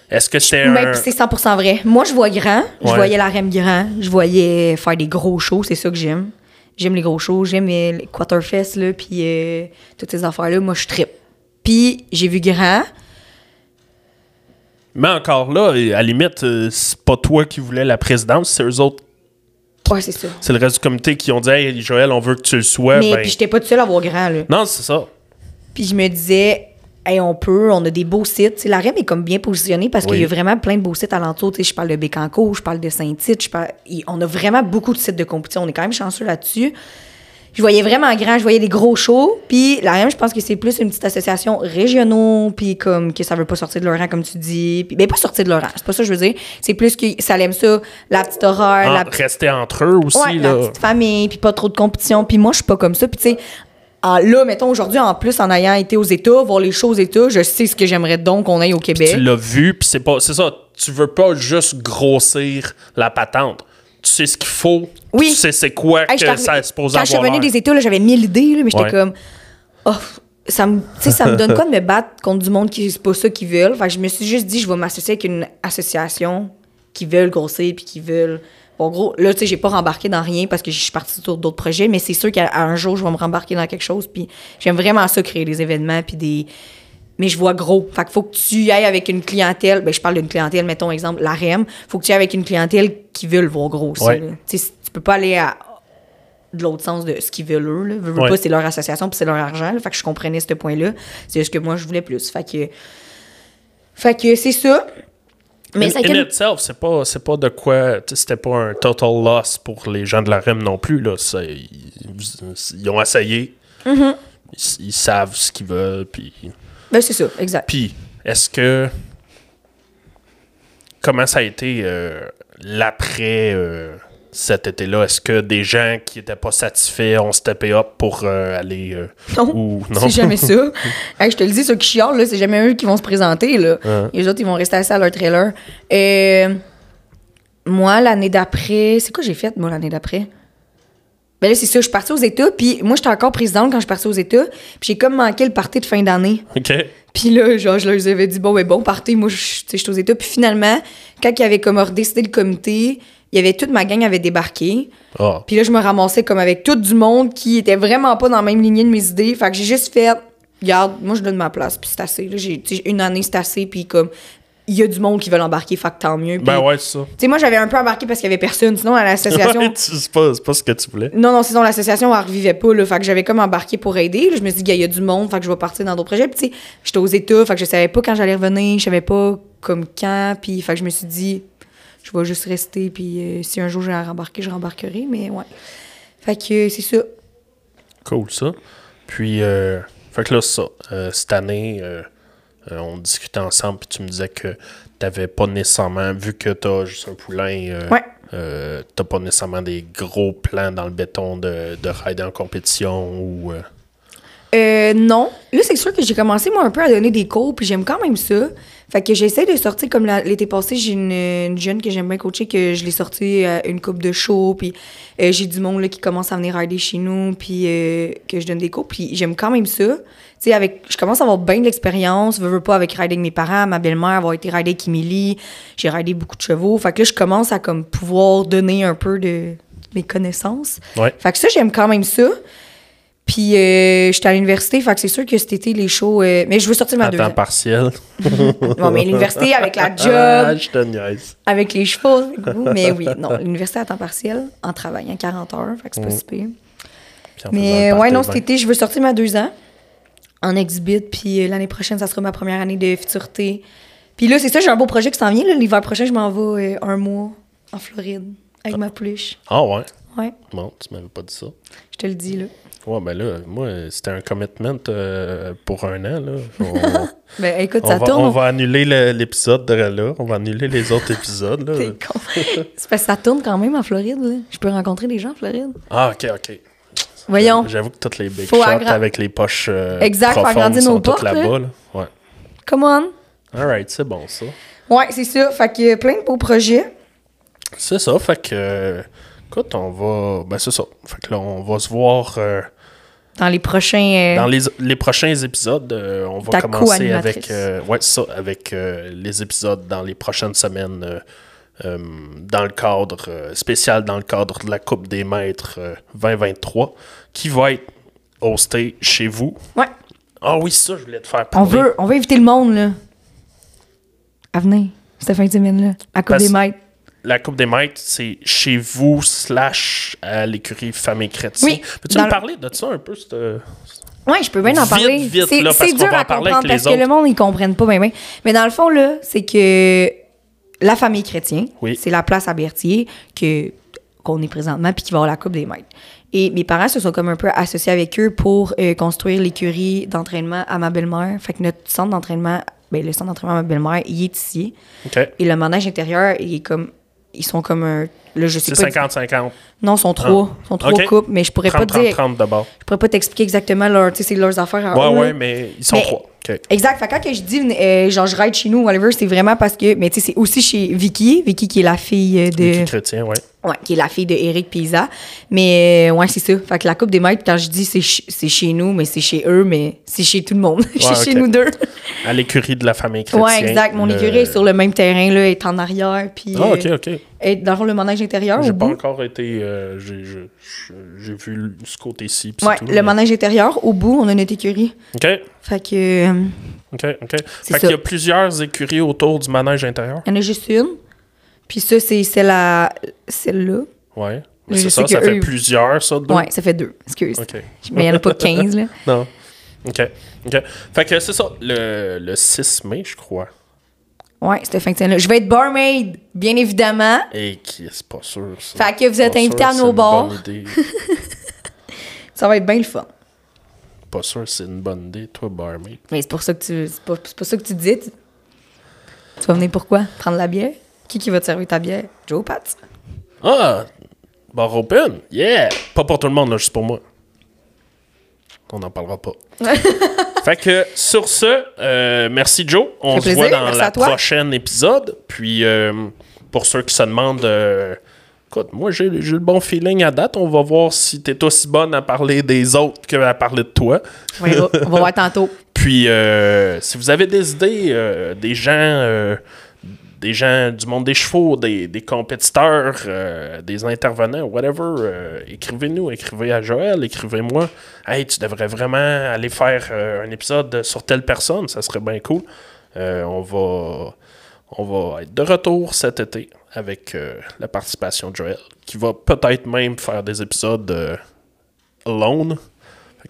Est-ce que c'était Ben, un. c'est 100% vrai. Moi, je vois grand. Je Ouais. voyais la REM grand. Je voyais faire des gros shows. C'est ça que j'aime. J'aime les gros shows. J'aime les Quarterfest, là, puis euh, toutes ces affaires-là. Moi, je trippe. Puis, j'ai vu grand. Mais encore là, à la limite, euh, c'est pas toi qui voulais la présidence, c'est eux autres, Ouais, c'est ça. c'est le reste du comité qui ont dit Hey Joël, on veut que tu le sois. Mais Ben, puis, j'étais pas toute seule à voir grand, là. Non, c'est ça. Puis, je me disais, hey, on peut, on a des beaux sites. La REM est comme bien positionnée parce Oui. qu'il y a vraiment plein de beaux sites sais, je parle de Bécancour, je parle de Saint-Tite, parle... on a vraiment beaucoup de sites de compétition. On est quand même chanceux là-dessus. Je voyais vraiment grand, je voyais des gros shows. Puis la REM, je pense que c'est plus une petite association régionaux, puis comme que ça veut pas sortir de leur rang, comme tu dis. Puis, ben, pas sortir de leur rang, c'est pas ça que je veux dire. C'est plus que ça aime ça, la petite horreur, En- la Rester entre eux aussi. Ouais, là. la petite famille, puis pas trop de compétition. Puis moi, je suis pas comme ça. Puis tu sais, en- là, mettons, aujourd'hui, en plus, en ayant été aux États, voir les choses aux États, je sais ce que j'aimerais donc qu'on aille au Québec. tu l'as vu, puis c'est pas, c'est ça. Tu veux pas juste grossir la patente. Tu sais ce qu'il faut. Oui. Tu sais c'est quoi Hey, que ça est supposé Quand je suis revenue des États, j'avais mille idées, là, mais j'étais Ouais. comme. Oh, ça me, ça me donne quoi de me battre contre du monde qui c'est pas ça qu'ils veulent? Fait que je me suis juste dit, je vais m'associer avec une association qui veulent grossir puis qui veulent. Bon, gros, là, tu sais, j'ai pas rembarqué dans rien parce que je suis partie sur d'autres projets, mais c'est sûr qu'à à un jour, je vais me rembarquer dans quelque chose. Puis j'aime vraiment ça, créer des événements puis des. Mais je vois gros. Fait qu'il faut que tu ailles avec une clientèle. Ben, je parle d'une clientèle, mettons, exemple, la REM. Faut que tu ailles avec une clientèle qui veut le voir gros aussi. Ouais. Tu peux pas aller à de l'autre sens de ce qu'ils veulent eux. Là. Veux, veux Ouais. pas, c'est leur association puis c'est leur argent. là. Fait que je comprenais ce point-là. C'est juste que moi, je voulais plus. Fait que, fait que c'est ça. Mais in, in itself, c'est pas, c'est pas de quoi. C'était pas un total loss pour les gens de la REM non plus. Là. Ils, ils ont essayé. Mm-hmm. Ils, ils savent ce qu'ils veulent. Puis, Ben, c'est ça, exact. puis est-ce que. Comment ça a été euh, l'après euh, cet été-là? Est-ce que des gens qui étaient pas satisfaits ont steppé up pour euh, aller. euh, Non, ou non? c'est jamais ça. Hey, je te le dis, ceux qui chialent, là, c'est jamais eux qui vont se présenter. Là. Les autres, ils vont rester assis à leur trailer. Euh, moi, l'année d'après... C'est quoi j'ai fait, moi, l'année d'après? Ben là, c'est ça, je suis partie aux États, puis moi, j'étais encore présidente quand je suis partie aux États, puis j'ai comme manqué le party de fin d'année. OK. Puis là, genre, je leur avais dit, bon, ben bon, partez, moi, je suis aux États. Puis finalement, quand il y avait comme décidé le comité, il y avait toute ma gang avait débarqué. Ah. Puis là, je me ramassais comme avec tout du monde qui était vraiment pas dans la même lignée de mes idées. Fait que j'ai juste fait, regarde, moi, je donne ma place, puis c'est assez. Là, j'ai, une année, c'est assez, puis comme, il y a du monde qui veut l'embarquer, fait que tant mieux. Puis, Ben ouais, c'est ça. Tu sais, moi, j'avais un peu embarqué parce qu'il y avait personne. Sinon, à l'association. Ouais, c'est pas, c'est pas ce que tu voulais. Non, non, sinon l'association, elle revivait pas, là. Fait que j'avais comme embarqué pour aider. Là, je me suis dit, il y a du monde, fait que je vais partir dans d'autres projets. Puis, tu sais, j'étais aux États, fait que je savais pas quand j'allais revenir, je savais pas comme quand. Puis, fait que je me suis dit, je vais juste rester, puis euh, si un jour j'ai à rembarquer, je rembarquerai, mais ouais. Fait que c'est ça. Cool, ça. Puis, euh, fait que là, ça. Euh, cette année, euh, on discutait ensemble, puis tu me disais que t'avais pas nécessairement, vu que t'as juste un poulain, euh, Ouais. t'as pas nécessairement des gros plans dans le béton de, de rider en compétition ou. euh, Euh, non, là, c'est sûr que j'ai commencé, moi, un peu à donner des cours, puis j'aime quand même ça. Fait que j'essaie de sortir, comme l'été passé, j'ai une, une jeune que j'aime bien coacher, que je l'ai sortie à une coupe de show, puis euh, j'ai du monde là, qui commence à venir rider chez nous, puis euh, que je donne des cours, puis j'aime quand même ça. Tu sais, avec, je commence à avoir bien de l'expérience, veux, veux pas, avec rider avec mes parents, ma belle-mère, avoir été rider avec Emily, j'ai ridé beaucoup de chevaux. Fait que là, je commence à comme pouvoir donner un peu de mes connaissances. Ouais. Fait que ça, j'aime quand même ça. Puis euh, j'étais à l'université, fait que c'est sûr que cet été, les shows... euh, mais je veux sortir ma À temps partiel. Bon, mais l'université avec la Ah, job, je te niaise. avec les chevaux. Mais oui, non, l'université à temps partiel, en travaillant 40 heures, fait que c'est pas si pire. En faisant Mais le ouais, non, cet été, je veux sortir ma deux ans en exhibit, puis euh, l'année prochaine, ça sera ma première année de futurité. Puis là, c'est ça, j'ai un beau projet qui s'en vient. là. L'hiver prochain, je m'en vais euh, un mois en Floride avec ma pouliche. Ah ouais. Ouais, Bon, tu m'avais pas dit ça. je te le dis, là. Ouais, ben là, moi, c'était un commitment euh, pour un an, là. On, Ben écoute, on ça va, tourne. on va annuler le- l'épisode de là. On va annuler les autres épisodes, là. Con. c'est parce que ça tourne quand même en Floride, là. Je peux rencontrer des gens en Floride. Ah, OK, OK. Voyons. J'avoue que toutes les big Faut shots agra- avec les poches euh, Exact, profondes agrandir nos sont toutes là-bas, là. Ouais. Come on. All right, c'est bon, ça. Ouais, c'est ça. Fait que euh, plein de beaux projets. C'est ça, fait que... euh, écoute, on va... Ben, c'est ça. Fait que là, on va se voir... euh, Dans les prochains. euh, Dans les, les prochains épisodes, euh, on va Ta commencer avec, euh, ouais, ça, avec les épisodes dans les prochaines semaines, dans le cadre spécial, dans le cadre de la Coupe des Maîtres euh, 2023, qui va être hosté chez vous. Ouais. Ah oui, ça, je voulais te faire On parler. veut, on veut inviter le monde, là. À venir, cette fin de semaine-là. À Coupe Parce- des Maîtres. La Coupe des Maîtres, c'est chez vous, slash à l'écurie Famille Chrétien. Oui, Peux-tu me le- parler de ça un peu? cette- Oui, je peux bien en Vite, parler. vite, c'est là, parce c'est qu'on dur va en à parler comprendre avec les parce que le monde, ils comprennent pas bien. Mais dans le fond, là, c'est que la famille chrétien, Oui. c'est la place à Berthier que qu'on est présentement puis qui va avoir la Coupe des Maîtres. Et mes parents se sont comme un peu associés avec eux pour euh, construire l'écurie d'entraînement à ma belle-mère. Fait que notre centre d'entraînement, ben, le centre d'entraînement à ma belle-mère, il est ici. Et le manège intérieur, il est comme. Ils sont comme un. Là, je sais C'est pas. 50-50. Non, ils sont trois. Ils sont trois OK. couples, mais je pourrais pas 30-30 dire. 30 d'abord. Je pourrais pas t'expliquer exactement leur, c'est leurs affaires à Ouais, eux, ouais, mais ils sont Mais- trois. Exact. Fait quand que je dis, euh, genre, je ride chez nous, whatever, c'est vraiment parce que, mais tu sais, c'est aussi chez Vicky. Vicky qui est la fille euh, de. Vicky Chrétien, ouais. Ouais, qui est la fille de Eric Pisa. Mais, euh, ouais, c'est ça. Fait que la Coupe des Maîtres, quand je dis c'est ch- c'est chez nous, mais c'est chez eux, mais c'est chez tout le monde. c'est chez nous deux. À l'écurie de la famille chrétienne. ouais, exact. Mon Le- écurie est sur le même terrain, là, est en arrière. Puis, Ah, ok, euh, ok. est dans le manège intérieur. J'ai pas bout. encore été. euh, j'ai- vu ce côté-ci. Ouais, tout, le mais- manège intérieur, au bout, on a notre écurie. Ok, Fait que, euh, ok, ok. Fait qu'il y a plusieurs écuries autour du manège intérieur? il y en a juste une. Puis ça, c'est celle celle-là. Ouais. Je Mais c'est ça, ça fait eux- plusieurs, ça, deux? Ouais, ça fait deux. Excuse. Ok. Mais il n'y en a pas 15, là. Non. Ok, ok. Fait que c'est ça, le, le 6 mai, je crois. Ouais, cette fin de semaine-là. Je vais être barmaid, bien évidemment. Et qui c'est pas sûr, ça. Fait que vous êtes sûr à nos bars. Ça va être bien le fun. pas sûr c'est une bonne idée, toi, barmaid. Mais c'est pour ça que tu. C'est pas, c'est pas ça que tu dis. Tu, tu vas venir pourquoi? Prendre la bière? Qui qui va te servir ta bière? Joe Pat? Ah! Bar open? Yeah! Pas pour tout le monde, là, juste pour moi. On n'en parlera pas. fait que sur ce, euh, merci Joe. On se voit dans toi. prochaine épisode. Puis euh, pour ceux qui se demandent, euh, écoute, moi j'ai le bon feeling à date. On va voir si t'es aussi bonne à parler des autres qu'à parler de toi. On va, on va voir tantôt. Puis, euh, si vous avez des idées, des gens, des gens du monde des chevaux, des, des compétiteurs, euh, des intervenants, whatever, euh, écrivez-nous, écrivez à Joël, écrivez-moi. Hey, tu devrais vraiment aller faire euh, un épisode sur telle personne, ça serait bien cool. On va, on va être de retour cet été avec la participation de Joël, qui va peut-être même faire des épisodes alone.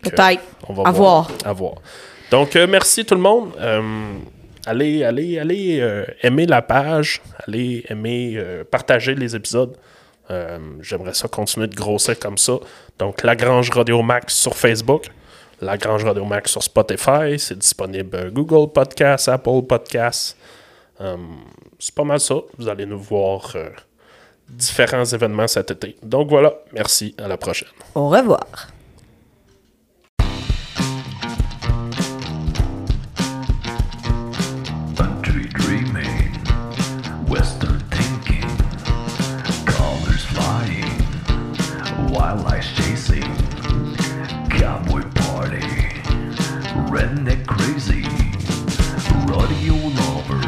Peut-être. on va À voir. À voir. Donc, merci tout le monde. Allez, allez, allez euh, aimer la page. Allez aimer, euh, partager les épisodes. Euh, J'aimerais ça continuer de grossir comme ça. Donc, La Grange Radio Max sur Facebook. La Grange Radio Max sur Spotify. C'est disponible Google Podcasts, Apple Podcasts. Euh, C'est pas mal ça. Vous allez nous voir différents événements cet été. Donc voilà, merci. À la prochaine. Au revoir. Redneck Crazy, rodeo Lover,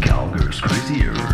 Calgary's Crazier.